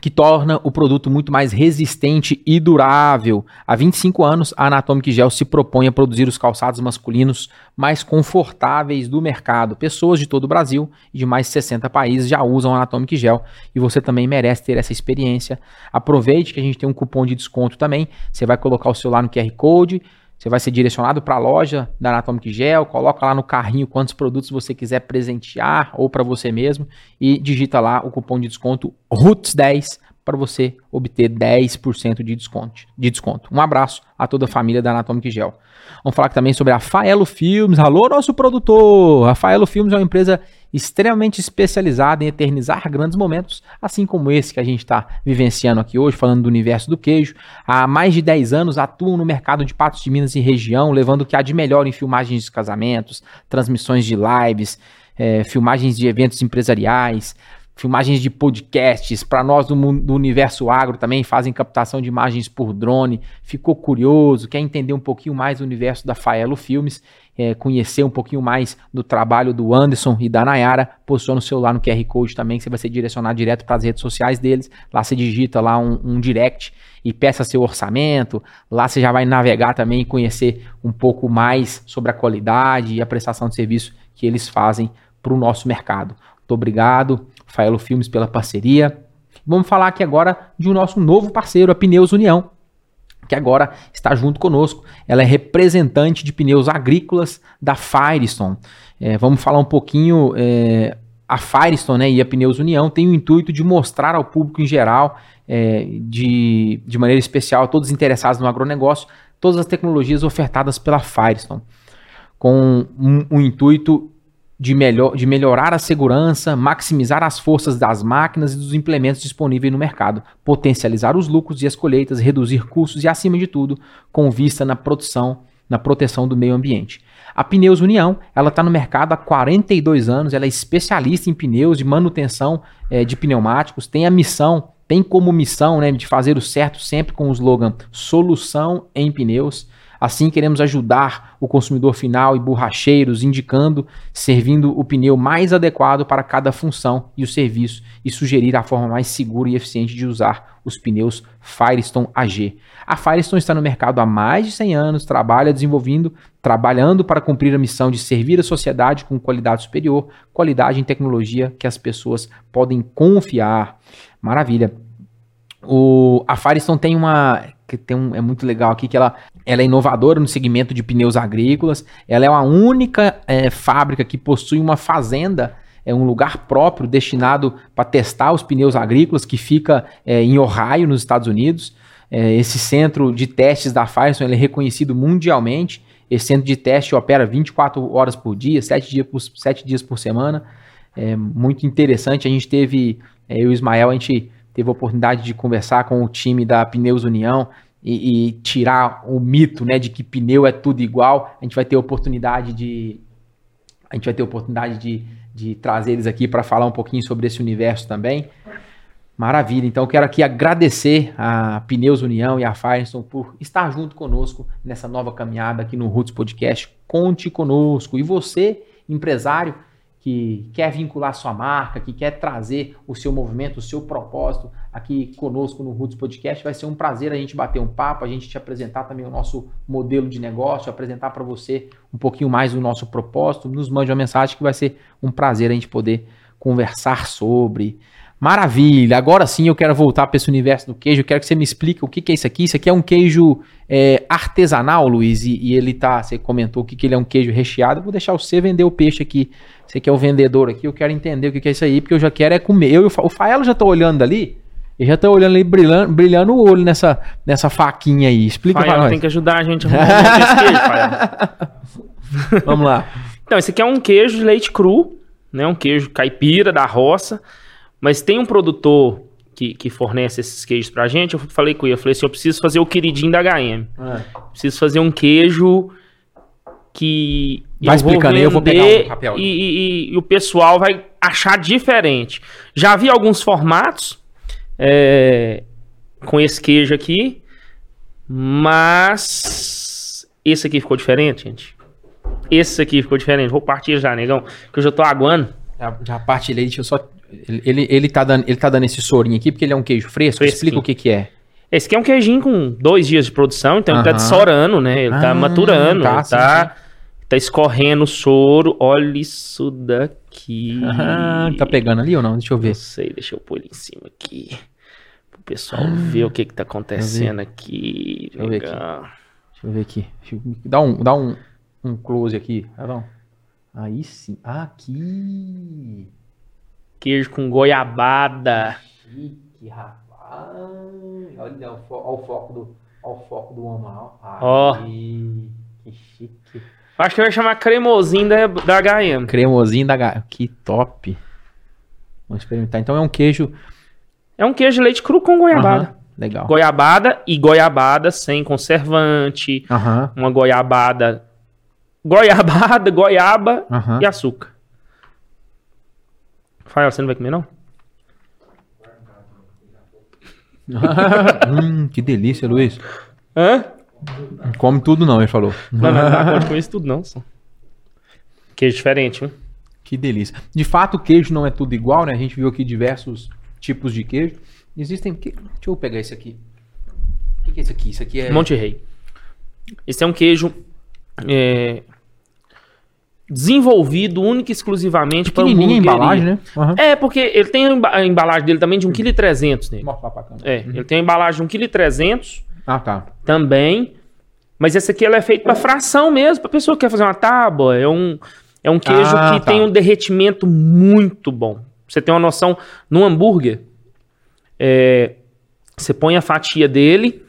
que torna o produto muito mais resistente e durável. Há 25 anos, a Anatomic Gel se propõe a produzir os calçados masculinos mais confortáveis do mercado. Pessoas de todo o Brasil e de mais de 60 países já usam Anatomic Gel e você também merece ter essa experiência. Aproveite que a gente tem um cupom de desconto também. Você vai colocar o lá no QR Code, você vai ser direcionado para a loja da Anatomic Gel, coloca lá no carrinho quantos produtos você quiser presentear ou para você mesmo e digita lá o cupom de desconto ROOTS10 para você obter 10% de desconto, de desconto. Um abraço a toda a família da Anatomic Gel. Vamos falar também sobre a Faelo Filmes. Alô, nosso produtor! A Faelo Filmes é uma empresa extremamente especializada em eternizar grandes momentos, assim como esse que a gente está vivenciando aqui hoje, falando do universo do queijo. Há mais de 10 anos atuam no mercado de Patos de Minas e região, levando o que há de melhor em filmagens de casamentos, transmissões de lives, é, filmagens de eventos empresariais, filmagens de podcasts, para nós do, do, universo agro também fazem captação de imagens por drone. Ficou curioso, quer entender um pouquinho mais do universo da Faelo Filmes, é, conhecer um pouquinho mais do trabalho do Anderson e da Nayara, posiciona o celular no QR Code também, que você vai ser direcionado direto para as redes sociais deles. Lá você digita lá um, um direct e peça seu orçamento. Lá você já vai navegar também e conhecer um pouco mais sobre a qualidade e a prestação de serviço que eles fazem para o nosso mercado. Muito obrigado. Faelo Filmes pela parceria. Vamos falar aqui agora de um nosso novo parceiro, a Pneus União, que agora está junto conosco. Ela é representante de pneus agrícolas da Firestone. É, vamos falar um pouquinho. É, a Firestone né, e a Pneus União têm o intuito de mostrar ao público em geral, é, de, de maneira especial, todos interessados no agronegócio, todas as tecnologias ofertadas pela Firestone, com um, um intuito de, melhor, de melhorar a segurança, maximizar as forças das máquinas e dos implementos disponíveis no mercado, potencializar os lucros e as colheitas, reduzir custos e, acima de tudo, com vista na produção, na proteção do meio ambiente. A Pneus União, ela está no mercado há 42 anos, ela é especialista em pneus de manutenção é, de pneumáticos, tem a missão, tem como missão né, de fazer o certo sempre com o slogan Solução em Pneus. Assim, queremos ajudar o consumidor final e borracheiros, indicando, servindo o pneu mais adequado para cada função e o serviço e sugerir a forma mais segura e eficiente de usar os pneus Firestone AG. A Firestone está no mercado há mais de 100 anos, trabalha desenvolvendo, trabalhando para cumprir a missão de servir a sociedade com qualidade superior, qualidade em tecnologia que as pessoas podem confiar. Maravilha. O, a Firestone tem uma que tem um, é muito legal aqui que ela, ela é inovadora no segmento de pneus agrícolas. Ela é a única é, fábrica que possui uma fazenda, é um lugar próprio destinado para testar os pneus agrícolas que fica é, em Ohio, nos Estados Unidos. É, esse centro de testes da Firestone é reconhecido mundialmente. Esse centro de teste opera 24 horas por dia, 7 dias por, 7 dias por semana. É muito interessante. A gente teve, é, eu e o Ismael, a gente teve a oportunidade de conversar com o time da Pneus União e, e, tirar o mito, né, de que pneu é tudo igual. A gente vai ter a oportunidade de a gente vai ter oportunidade de, de trazer eles aqui para falar um pouquinho sobre esse universo também. Maravilha. Então quero aqui agradecer a Pneus União e a Firestone por estar junto conosco nessa nova caminhada aqui no Roots Podcast. Conte conosco. E você, empresário, que quer vincular sua marca, que quer trazer o seu movimento, o seu propósito aqui conosco no Roots Podcast, vai ser um prazer a gente bater um papo, a gente te apresentar também o nosso modelo de negócio, apresentar para você um pouquinho mais o nosso propósito. Nos mande uma mensagem que vai ser um prazer a gente poder conversar sobre. Maravilha! Agora sim eu quero voltar para esse universo do queijo. Eu quero que você me explique o que, que é isso aqui. Isso aqui é um queijo é, artesanal, Luiz, e, e, ele tá. Você comentou que, que ele é um queijo recheado. Eu vou deixar você vender o peixe aqui. Você que é o vendedor aqui, eu quero entender o que, que é isso aí, porque eu já quero é comer. Eu, o Faelo já tô olhando ali. E já tô olhando ali, brilhando, brilhando o olho nessa, nessa faquinha aí. Explica Fael, pra nós. tem que ajudar a gente a arrumar esse queijo. Vamos lá. Então, esse aqui é um queijo de leite cru, né? Um queijo caipira da roça. Mas tem um produtor que, que fornece esses queijos pra gente. Eu falei com ele, eu falei assim: eu preciso fazer o queridinho da HM. É. Preciso fazer um queijo que. Vai explicando aí, eu vou pegar um papel. E, e- e o pessoal vai achar diferente. Já vi alguns formatos é, com esse queijo aqui, mas esse aqui ficou diferente, gente. Esse aqui ficou diferente. Vou partir já, negão, que eu já tô aguando. Já, já partilhei, deixa eu só. Ele, ele, tá dando, ele tá dando esse sorinho aqui porque ele é um queijo fresco. Fresquinho. Explica o que, que é. Esse aqui é um queijinho com dois dias de produção, então ele tá dessorando, né? Ele tá Ah, maturando, tá, ele sim, tá, tá escorrendo o soro. Olha isso daqui. Ah, tá pegando ali ou não? Deixa eu ver. Não sei, deixa eu pôr ele em cima aqui. Pro pessoal ver o que que tá acontecendo aqui. Ah, eu ver aqui. Deixa eu ver aqui. Deixa Dá um, dá um, um close aqui. Tá bom? Aí sim. Aqui. Queijo com goiabada. Chique, rapaz. Olha o, fo o foco do. Olha o foco do homem. ó. Que chique. Acho que vai chamar cremosinho da, da HM. Cremosinho da. ga- Que top. Vamos experimentar. Então é um queijo. É um queijo de leite cru com goiabada. Aham, Legal. Goiabada e goiabada sem conservante. Aham. Uma goiabada. Goiabada, goiaba Aham. e açúcar. Fael, você não vai comer, não? hum, que delícia, Luiz. Hã? Não come tudo não, ele falou. Não, não com isso tudo, não. Só. Queijo diferente, hein? Que delícia. De fato, o queijo não é tudo igual, né? A gente viu aqui diversos tipos de queijo. Existem. que- Deixa eu pegar esse aqui. O que, que é isso aqui? Isso aqui é. Monte Rei. Esse é um queijo é, desenvolvido única e exclusivamente para Pequenininha a embalagem, né? Aham. É, porque ele tem a emba- a embalagem dele também de 1,3 kg câmera. É, ele tem a embalagem de 1,3 kg Ah, tá. também. Mas esse aqui ela é feito para fração mesmo, para pessoa que quer fazer uma tábua. É um, é um queijo Ah, que tá. tem um derretimento muito bom. Você tem uma noção, no hambúrguer, é, você põe a fatia dele,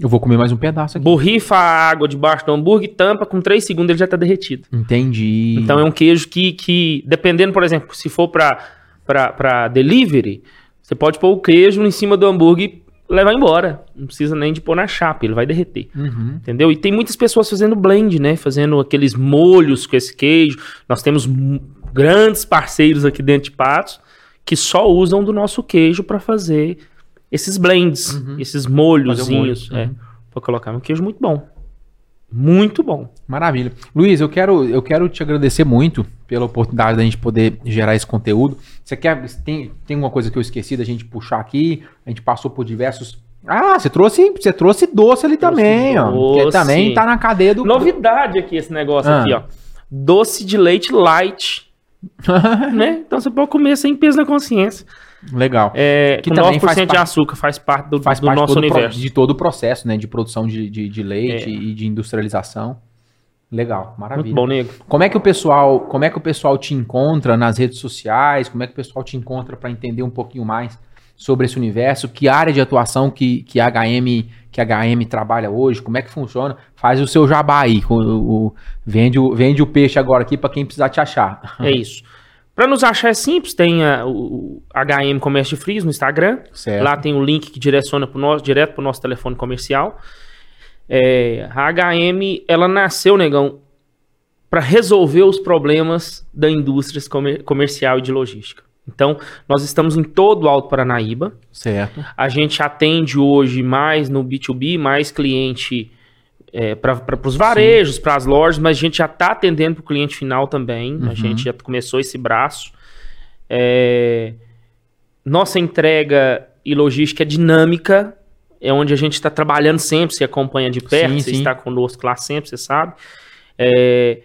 Eu vou comer mais um pedaço aqui. borrifa a água debaixo do hambúrguer, tampa, com 3 segundos ele já está derretido. Entendi. Então é um queijo que, que dependendo, por exemplo, se for para delivery, você pode pôr o queijo em cima do hambúrguer e levar embora. Não precisa nem de pôr na chapa, ele vai derreter. Uhum. Entendeu? E tem muitas pessoas fazendo blend, né? Fazendo aqueles molhos com esse queijo. Nós temos grandes parceiros aqui dentro de Patos que só usam do nosso queijo para fazer esses blends, esses molhozinhos, o molho. é, Uhum. colocar. Um queijo muito bom. Muito bom. Maravilha. Luiz, eu quero, eu quero te agradecer muito pela oportunidade da gente poder gerar esse conteúdo. Você quer. Tem, tem uma coisa que eu esqueci da gente puxar aqui. A gente passou por diversos. Ah, você trouxe, você trouxe doce ali Trouxe também, ó. Que doce. também tá na cadeia do. Novidade aqui esse negócio Ah. aqui, ó. Doce de leite light, né? Então você pode comer sem peso na consciência. Legal. É, Que com também 9% faz de parte- açúcar, faz parte do, Faz do parte nosso pro- universo. É. de todo o processo, né? De produção de, de, de leite e de industrialização. Legal, maravilha. Muito bom, nego. Como é que o pessoal, como é que o pessoal te encontra nas redes sociais? Como é que o pessoal te encontra para entender um pouquinho mais sobre esse universo? Que área de atuação que, que a HM que a HM trabalha hoje? Como é que funciona? Faz o seu jabá aí, o, o- vende, o, vende o peixe agora aqui para quem precisar te achar. É isso. Para nos achar é simples, tem a- o, o HM Comércio de Frios no Instagram. Certo. Lá tem o link que direciona pro nosso, direto para o nosso telefone comercial. É, a HM, ela nasceu, negão, para resolver os problemas da indústria comer- comercial e de logística. Então, nós estamos em todo o Alto Paranaíba. Certo. A gente atende hoje mais no B2B, mais cliente é, para os varejos, para as lojas, mas a gente já está atendendo para o cliente final também. Uhum. A gente já começou esse braço. É, nossa entrega e logística é dinâmica, é onde a gente está trabalhando sempre, você acompanha de perto, sim, você sim. está conosco lá sempre, você sabe. É,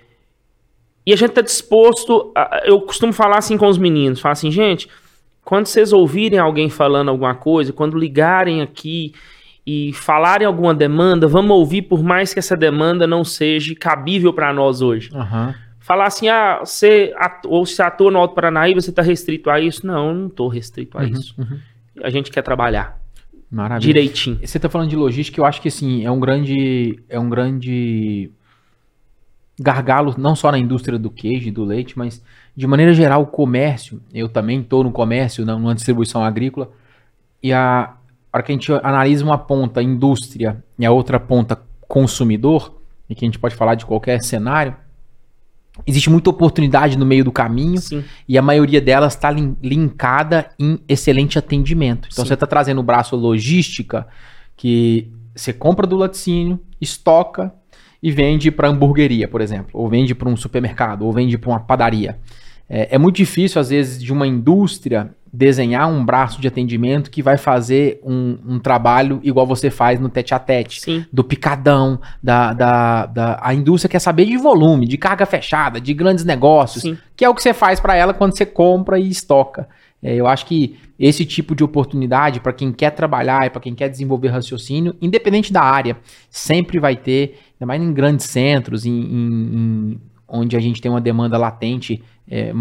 e a gente está disposto. A, eu costumo falar assim com os meninos: falar assim, gente, quando vocês ouvirem alguém falando alguma coisa, quando ligarem aqui e falarem alguma demanda, vamos ouvir, por mais que essa demanda não seja cabível para nós hoje. Uhum. Falar assim, ah, você ou se atua no Alto Paranaíba, você está restrito a isso? Não, eu não estou restrito a uhum, isso. Uhum. A gente quer trabalhar. Maravilha. Direitinho. Você está falando de logística, eu acho que assim, é um grande. É um grande gargalo, não só na indústria do queijo e do leite, mas de maneira geral o comércio. Eu também estou no comércio, numa distribuição agrícola, e a hora que a gente analisa uma ponta indústria e a outra ponta consumidor, e que a gente pode falar de qualquer cenário, existe muita oportunidade no meio do caminho Sim. e a maioria delas está linkada em excelente atendimento. Então Sim. você está trazendo o braço logística que você compra do laticínio, estoca, e vende para hamburgueria, por exemplo, ou vende para um supermercado, ou vende para uma padaria. É, é, muito difícil, às vezes, de uma indústria desenhar um braço de atendimento que vai fazer um, um trabalho igual você faz no tete a tete, Sim. do picadão, da, da, da, a indústria quer saber de volume, de carga fechada, de grandes negócios, Sim. que é o que você faz para ela quando você compra e estoca. É, eu acho que esse tipo de oportunidade, para quem quer trabalhar e para quem quer desenvolver raciocínio, independente da área, sempre vai ter, ainda mais em grandes centros, em, em, em onde a gente tem uma demanda latente é,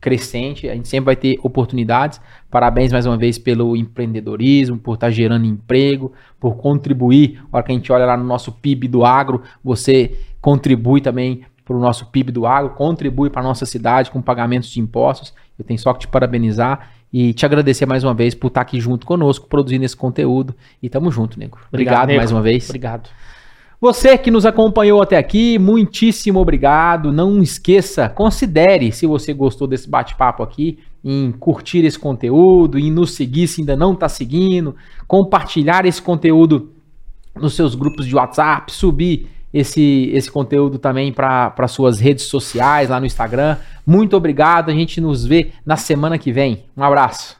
crescente, a gente sempre vai ter oportunidades. Parabéns mais uma vez pelo empreendedorismo, por estar tá gerando emprego, por contribuir. A hora que a gente olha lá no nosso PIB do agro, você contribui também para o nosso PIB do agro, contribui para a nossa cidade com pagamentos de impostos. Eu tenho só que te parabenizar e te agradecer mais uma vez por estar aqui junto conosco, produzindo esse conteúdo. E tamo junto, nego. Obrigado, obrigado nego. mais uma vez. Obrigado. Você que nos acompanhou até aqui, muitíssimo obrigado. Não esqueça, considere, se você gostou desse bate-papo aqui, em curtir esse conteúdo, em nos seguir se ainda não está seguindo, compartilhar esse conteúdo nos seus grupos de WhatsApp, subir esse, esse conteúdo também para suas redes sociais, lá no Instagram. Muito obrigado, a gente nos vê na semana que vem. Um abraço.